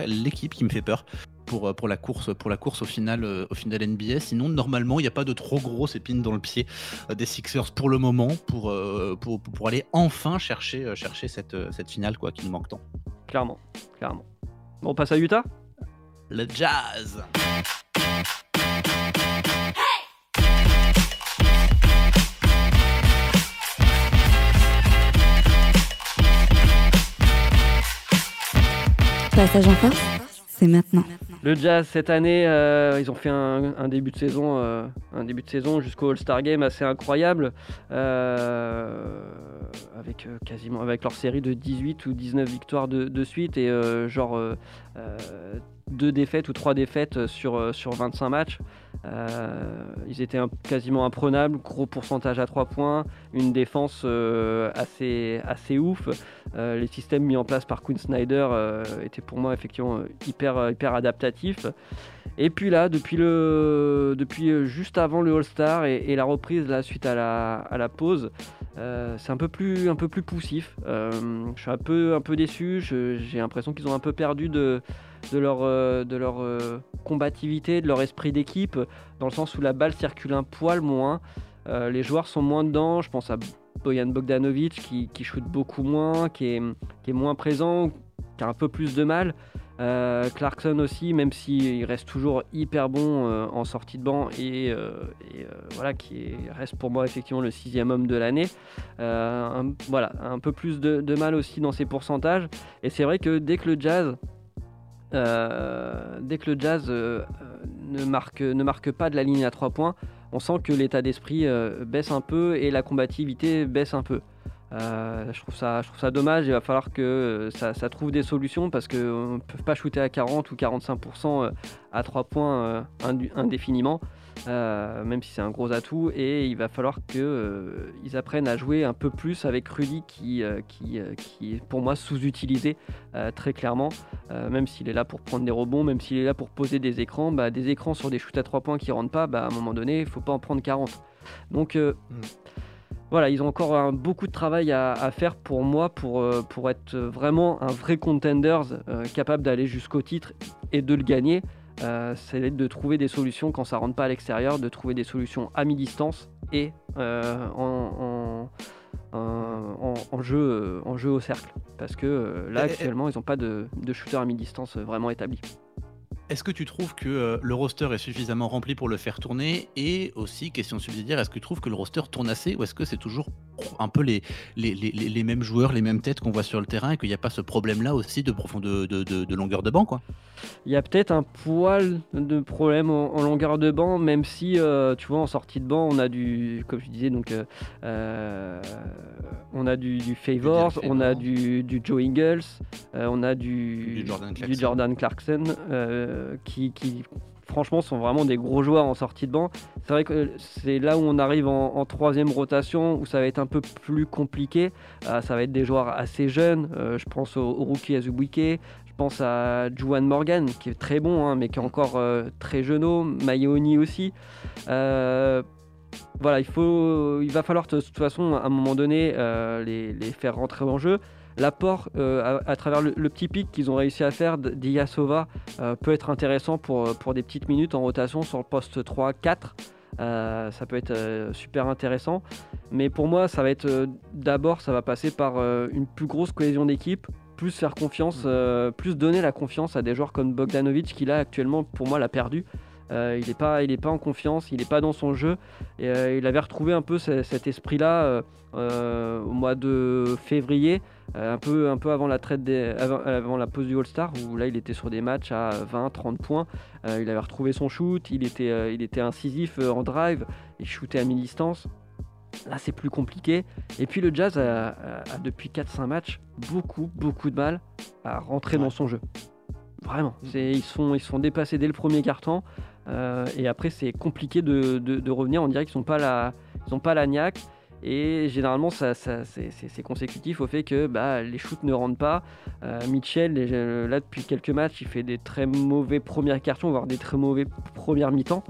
l'équipe qui me fait peur. Pour, euh, pour, la course, pour la course au final, euh, au final NBA. Sinon, normalement, il n'y a pas de trop grosse épine dans le pied euh, des Sixers pour le moment, pour, euh, pour, pour aller enfin chercher, euh, chercher cette, euh, cette finale quoi, qui nous manque tant. Clairement. clairement. Bon, on passe à Utah Le jazz Passage en force, c'est maintenant. Le Jazz cette année, euh, ils ont fait un, début de saison, euh, un début de saison jusqu'au All-Star Game assez incroyable, euh, avec quasiment avec leur série de 18 ou 19 victoires de, de suite et genre deux défaites ou trois défaites sur, euh, sur 25 matchs. Euh, ils étaient quasiment imprenables, gros pourcentage à 3 points, une défense euh, assez, assez ouf. Euh, les systèmes mis en place par Quinn Snyder euh, étaient pour moi effectivement euh, hyper, euh, hyper adaptatifs. Et puis là, depuis, le, depuis euh, juste avant le All-Star et, la reprise là, suite à la, à la pause, euh, c'est un peu plus, un peu plus poussif. Euh, je suis un peu, un peu déçu. J'ai l'impression qu'ils ont un peu perdu de, de leur, euh, de leur euh, combativité, de leur esprit d'équipe, dans le sens où la balle circule un poil moins. Euh, les joueurs sont moins dedans. Je pense à Bojan Bogdanovic qui, qui shoot beaucoup moins, qui est, qui est moins présent, qui a un peu plus de mal. Clarkson aussi, même s'il reste toujours hyper bon en sortie de banc et, voilà, qui est- reste pour moi effectivement le sixième homme de l'année. Voilà, un peu plus de mal aussi dans ses pourcentages. Et c'est vrai que dès que le jazz, euh, dès que le jazz euh, euh, ne, marque, pas de la ligne à 3 points, on sent que l'état d'esprit baisse un peu et la combativité baisse un peu. je, trouve ça, je trouve ça dommage. Il va falloir que ça, ça trouve des solutions parce qu'on ne peut pas shooter à 40 ou 45% à 3 points indéfiniment. Euh, même si c'est un gros atout. Et il va falloir qu'ils euh, apprennent à jouer un peu plus avec Rudy, qui, euh, qui, qui est pour moi sous-utilisé très clairement. même s'il est là pour prendre des rebonds, même s'il est là pour poser des écrans, bah, des écrans sur des shoots à 3 points qui rentrent pas, bah, à un moment donné, il faut pas en prendre 40. Donc. Mm. Voilà, ils ont encore beaucoup de travail à, faire pour moi pour, pour être vraiment un vrai contenders capable d'aller jusqu'au titre et de le gagner. Euh, c'est de trouver des solutions quand ça rentre pas à l'extérieur, de trouver des solutions à mi-distance et euh, en, jeu, en jeu au cercle. Parce que euh, là, actuellement, ils n'ont pas de, de shooter à mi-distance vraiment établi. Est-ce que tu trouves que euh, le roster est suffisamment rempli pour le faire tourner? Et aussi, question subsidiaire, est-ce que tu trouves que le roster tourne assez ou est-ce que c'est toujours un peu les, les, mêmes joueurs, les mêmes têtes qu'on voit sur le terrain et qu'il n'y a pas ce problème-là aussi de, profondeur de, de, longueur de banc quoi? Il y a peut-être un poil de problème en, longueur de banc, même si, euh, tu vois, en sortie de banc, on a du, comme je disais, donc, euh, on a du, Favors, on a du, Joe Ingles, on a du, Jordan Clarkson qui, franchement sont vraiment des gros joueurs en sortie de banc. C'est vrai que c'est là où on arrive en, troisième rotation où ça va être un peu plus compliqué. Euh, ça va être des joueurs assez jeunes. Euh, je pense au, rookie Azubuike. Je pense à Juan Morgan qui est très bon hein, mais qui est encore très jeune. Mayoni aussi. voilà, il, faut, il va falloir de toute façon à un moment donné les faire rentrer en jeu l'apport euh, à, travers le, petit pic qu'ils ont réussi à faire d'Iyasova euh, peut être intéressant pour, pour des petites minutes en rotation sur le poste 3-4. Euh, ça peut être super intéressant. Mais pour moi, ça va être d'abord, ça va passer par une plus grosse cohésion d'équipe, plus faire confiance, mm. plus donner la confiance à des joueurs comme Bogdanovic qui là actuellement pour moi l'a perdu. Il n'est pas, il pas en confiance, il n'est pas dans son jeu. Et, il avait retrouvé un peu cet esprit-là au mois de février. Euh, un, peu, un peu avant la, traite avant, la pause du All-Star, où là il était sur des matchs à 20-30 points. Euh, il avait retrouvé son shoot, il était, euh, il était incisif en drive, il shootait à mi-distance. Là, c'est plus compliqué. Et puis, le Jazz a, depuis 4-5 matchs beaucoup, beaucoup de mal à rentrer dans son jeu. Vraiment. Ils sont, ils sont dépassés dès le premier quart-temps. Et après, c'est compliqué de, revenir. On dirait qu'ils n'ont pas la, ils pas la. Et généralement, ça, c'est consécutif au fait que bah, les shoots ne rentrent pas. Euh, Mitchell, euh, là, depuis quelques matchs, il fait des très mauvais premiers cartons, voire des très mauvais premières mi-temps.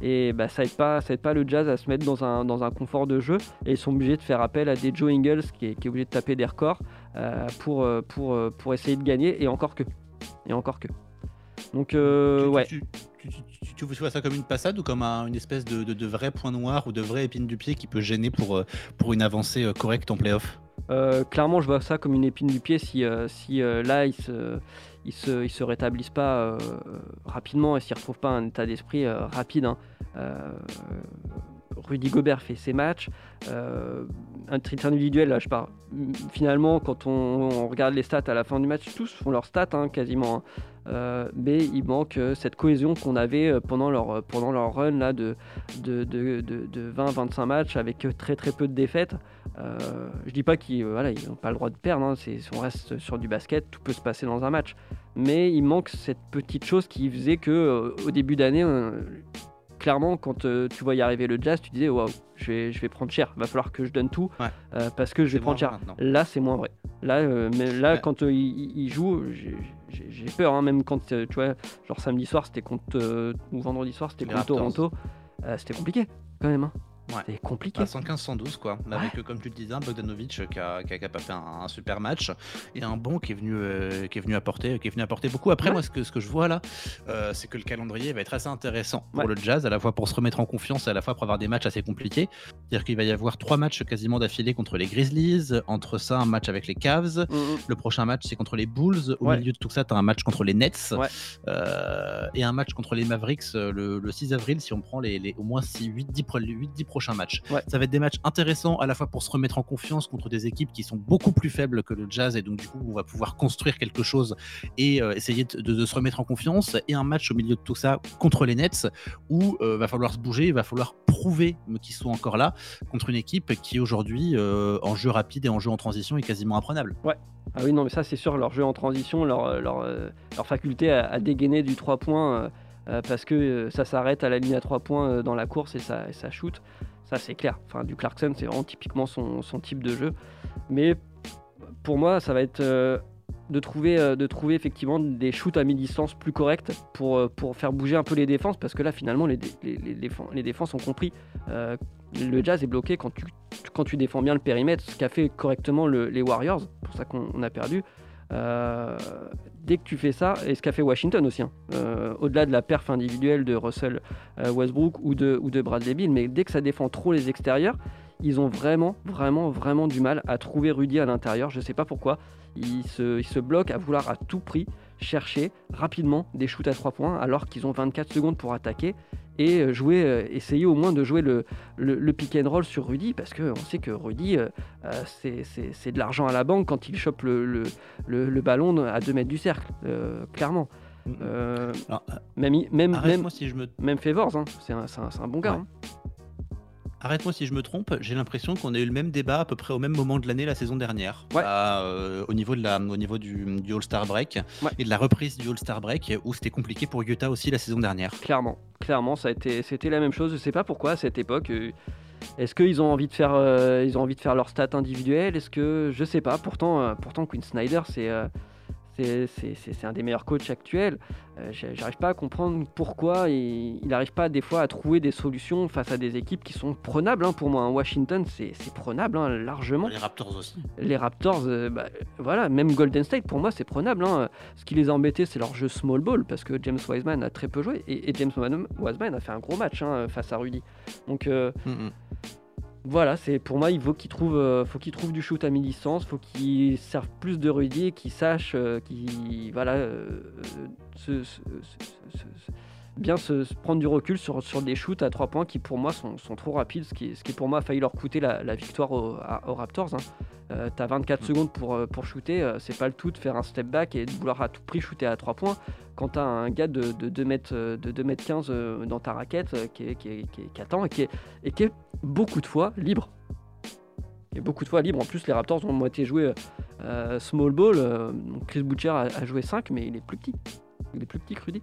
Et bah, ça n'aide pas, pas le Jazz à se mettre dans un, dans un confort de jeu. Et ils sont obligés de faire appel à des Joe Ingles qui est, obligé de taper des records euh, pour, pour, pour essayer de gagner. Et encore que. Et encore que. Donc, ouais tu, vois ça comme une passade ou comme une espèce de, vrai point noir ou de vraie épine du pied qui peut gêner pour, euh, pour une avancée euh, correcte en playoff? Euh, Clairement, je vois ça comme une épine du pied si, si là, ils se, ils se, ils se rétablissent pas rapidement et s'ils ne retrouvent pas un état d'esprit rapide. Hein. Rudy Gobert fait ses matchs. un titre individuel, là je parle. Finalement, quand on, regarde les stats à la fin du match, tous font leurs stats hein, quasiment. Hein. Euh, mais il manque euh, cette cohésion qu'on avait euh, pendant leur, pendant leur run là, de, de, de, de 20-25 matchs avec très très peu de défaites. je dis pas qu'ils voilà, n'ont pas le droit de perdre, hein, on reste sur du basket, tout peut se passer dans un match. Mais il manque cette petite chose qui faisait que au début d'année, clairement, quand tu vois y arriver le jazz, tu disais waouh, je vais, je vais prendre cher, va falloir que je donne tout parce que je vais prendre cher. Là, c'est moins vrai. Là, mais là, quand il, joue, j'ai peur, hein, même quand, euh, tu vois, genre samedi soir, c'était contre, euh, ou vendredi soir, c'était contre Toronto. Euh, c'était compliqué, quand même. Hein. C'est compliqué. 115-112 quoi. Avec, comme tu le disais, Bogdanovic qui a, qui a, pas fait un, super match et un bon qui est venu, qui est venu apporter, qui est venu apporter beaucoup. Après moi, ce que, ce que je vois là, c'est que le calendrier va être assez intéressant pour le Jazz, à la fois pour se remettre en confiance et à la fois pour avoir des matchs assez compliqués. C'est-à-dire qu'il va y avoir trois matchs quasiment d'affilée contre les Grizzlies. Entre ça, un match avec les Cavs. Mm, mm. Le prochain match, c'est contre les Bulls. Au milieu de tout ça, tu as un match contre les Nets et un match contre les Mavericks le, 6 avril si on prend les, les au moins 8-10 premiers prochains matchs. Ouais. Ça va être des matchs intéressants à la fois pour se remettre en confiance contre des équipes qui sont beaucoup plus faibles que le Jazz et donc du coup on va pouvoir construire quelque chose et euh, essayer de, se remettre en confiance et un match au milieu de tout ça contre les Nets où euh, va falloir se bouger, il va falloir prouver qu'ils sont encore là contre une équipe qui aujourd'hui euh, en jeu rapide et en jeu en transition est quasiment imprenable. Ah oui, non, mais ça, c'est sûr, leur jeu en transition, leur, leur, leur faculté à, à dégainer du 3 points, parce que euh, ça s'arrête à la ligne à 3 points euh, dans la course et ça, et ça shoot. Ça, c'est clair. Enfin, du Clarkson, c'est vraiment typiquement son, type de jeu. Mais pour moi, ça va être euh, de, trouver, euh, de trouver effectivement des shoots à mi-distance plus corrects pour, euh, pour faire bouger un peu les défenses, parce que là, finalement, les, dé- les, les défenses, ont compris. euh, le jazz est bloqué quand tu, quand tu défends bien le périmètre, ce qu'a fait correctement le- les Warriors, pour ça qu'on on a perdu. Euh, dès que tu fais ça, et ce qu'a fait Washington aussi, hein, euh, au-delà de la perf individuelle de Russell euh, Westbrook ou de, ou de Bradley Beal, mais dès que ça défend trop les extérieurs, ils ont vraiment, vraiment, vraiment du mal à trouver Rudy à l'intérieur. Je sais pas pourquoi. Ils se, ils se bloquent à vouloir à tout prix chercher rapidement des shoots à 3 points alors qu'ils ont 24 secondes pour attaquer et euh, jouer, euh, essayer au moins de jouer le, le, le pick and roll sur Rudy parce qu'on sait que Rudy, euh, euh, c'est- de l'argent à la banque quand il chope le, le, ballon à 2 mètres du cercle, euh, clairement. Euh, Alors, même, même, même, Arrête-moi si je me même Favors, hein, c'est un, un- un bon gars. Ouais. hein. Arrête-moi si je me trompe, j'ai l'impression qu'on a eu le même débat à peu près au même moment de l'année la saison dernière, Ouais. à, euh, au niveau, de la, au niveau du, du All-Star Break Ouais. et de la reprise du All-Star Break où c'était compliqué pour Utah aussi la saison dernière. Clairement, clairement, ça a été, c'était la même chose. Je sais pas pourquoi à cette époque. euh, Est-ce qu'ils ont envie de faire, euh, ils ont envie de faire leur stats individuelles Est-ce que je sais pas. Pourtant, euh, pourtant Quinn Snyder, c'est, c'est, un des meilleurs coachs actuels. Euh, J'arrive pas à comprendre pourquoi il n'arrive pas des fois à trouver des solutions face à des équipes qui sont prenables. hein, pour moi, hein. Washington, c'est, prenable hein, largement Les Raptors aussi. les Raptors, euh, bah, voilà, même Golden State, pour moi, c'est prenable. Ce qui les a embêtés, c'est leur jeu small ball, parce que James Wiseman a très peu joué, et, et James Wiseman a fait un gros match face à Rudy. Donc euh. Voilà, c'est pour moi, il faut qu'il trouve, euh, faut du shoot à mi-distance, faut qu'il serve plus de Rudy, et qu'il sache, euh, voilà, euh, se- se- se- se- se- bien se, prendre du recul sur, sur des shoots à trois points qui pour moi sont, sont trop rapides, ce qui, ce qui pour moi a failli leur coûter la, la victoire au- aux Raptors. hein. T'as 24 secondes pour, pour shooter, c'est pas le tout de faire un step back et de vouloir à tout prix shooter à 3 points quand t'as un gars de, de 2 mètres, euh, de 2 mètres 15 euh, dans ta raquette qui, est- qui, est- qui est- qui attend et qui, est, et qui est beaucoup de fois libre. Est beaucoup de fois libre. En plus, les Raptors ont moitié joué euh, small ball. euh, donc Chris Butcher a, a joué 5, mais il est plus petit. Il est plus petit que Rudy.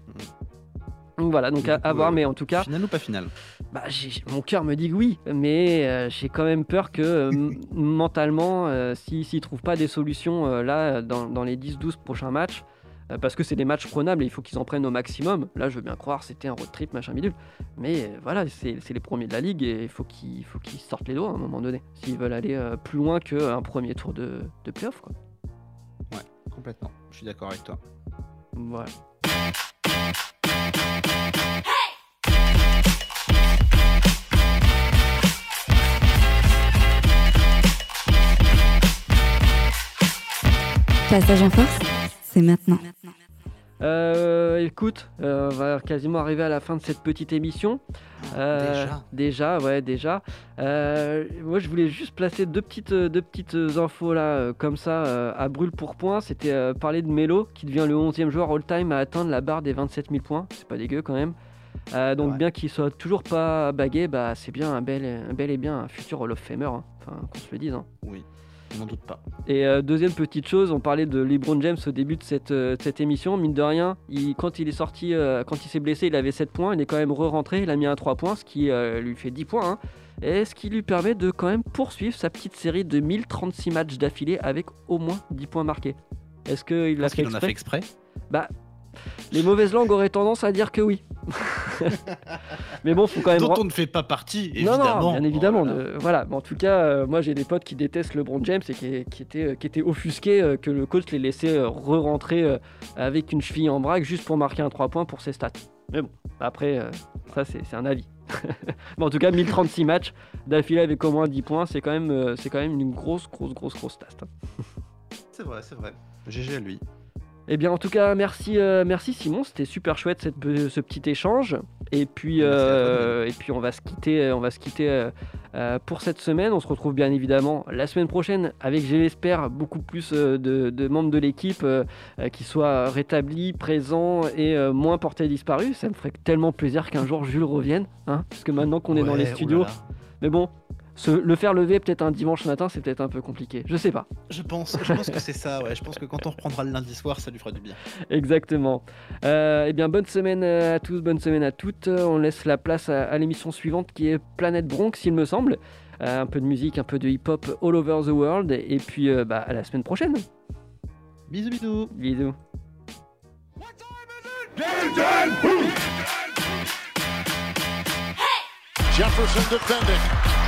Donc voilà, donc à, à voir, mais en tout cas, Final ou pas final bah, mon cœur me dit oui, mais euh, j'ai quand même peur que euh, mentalement, euh, s'ils s'ils trouvent pas des solutions euh, là dans, dans les 10-12 prochains matchs, euh, parce que c'est des matchs prenables et il faut qu'ils en prennent au maximum. Là, je veux bien croire, c'était un road trip, machin bidule. Mais euh, voilà, c'est les premiers de la ligue et il faut qu'ils sortent les doigts à un moment donné, s'ils veulent aller euh, plus loin qu'un premier tour de, de playoff. Quoi. Complètement, je suis d'accord avec toi. Voilà. Passage en force, c'est maintenant. Euh, écoute, euh, on va quasiment arriver à la fin de cette petite émission. Euh, déjà Déjà, ouais, déjà. Euh, moi, je voulais juste placer deux petites, deux petites infos là, comme ça, à brûle pour point. C'était euh, parler de Melo, qui devient le 11e joueur all-time à atteindre la barre des 27 000 points. C'est pas dégueu quand même. Euh, donc, Ouais. bien qu'il soit toujours pas bagué, bah, c'est bien un bel, un bel et bien un futur Hall of Famer. hein. Enfin, qu'on se le dise. hein. Oui, je doute pas. Et euh, deuxième petite chose, on parlait de LeBron James au début de cette, euh, de cette émission. Mine de rien, il- quand il est sorti, euh, quand il s'est blessé, il avait 7 points. Il est quand même re-rentré. Il a mis un 3 points, ce qui euh, lui fait 10 points. hein. et ce qui lui permet de quand même poursuivre sa petite série de 1036 matchs d'affilée avec au moins 10 points marqués. Est-ce qu'il l'a Est-ce fait qu'il en a fait exprès? Exprès Les mauvaises langues auraient tendance à dire que oui. Mais bon, faut quand même. Dont on ne fait pas partie, non, évidemment. non, bien évidemment. Voilà. de- voilà. Mais en tout cas, euh, moi j'ai des potes qui détestent LeBron James et qui, qui étaient, euh, qui étaient offusqués euh, que le coach les laissait euh, re-rentrer euh, avec une cheville en braque juste pour marquer un 3 points pour ses stats. Mais bon, après, euh, ça c'est c'est un avis. Mais en tout cas, 1036 matchs d'affilée avec au moins 10 points, c'est quand, même, euh, c'est quand même une grosse, grosse, grosse, grosse stat. hein. C'est vrai, c'est vrai. GG à lui. Eh bien, en tout cas, merci, euh, merci Simon, c'était super chouette cette, ce petit échange. Et puis, euh, et puis on va se quitter, on va se quitter euh, euh, pour cette semaine. On se retrouve bien évidemment la semaine prochaine avec, je l'espère, beaucoup plus de, de membres de l'équipe qui soient rétablis, présents et moins portés disparus. Ça me ferait tellement plaisir qu'un jour Jules revienne, hein, parce que maintenant qu'on est dans les studios. Mais bon, le faire lever peut-être un dimanche matin, c'est peut-être un peu compliqué. Je sais pas. Je pense, je pense que c'est ça, ouais. Je pense que quand on reprendra le lundi soir, ça lui fera du bien. Exactement. Euh, eh bien, bonne semaine à tous, bonne semaine à toutes. On laisse la place à, l'émission suivante qui est Planète Bronx, il me semble. Euh, un peu de musique, un peu de hip-hop all over the world. Et puis, euh, bah, à la semaine prochaine. Bisous, bisous. Bisous. Jefferson defending.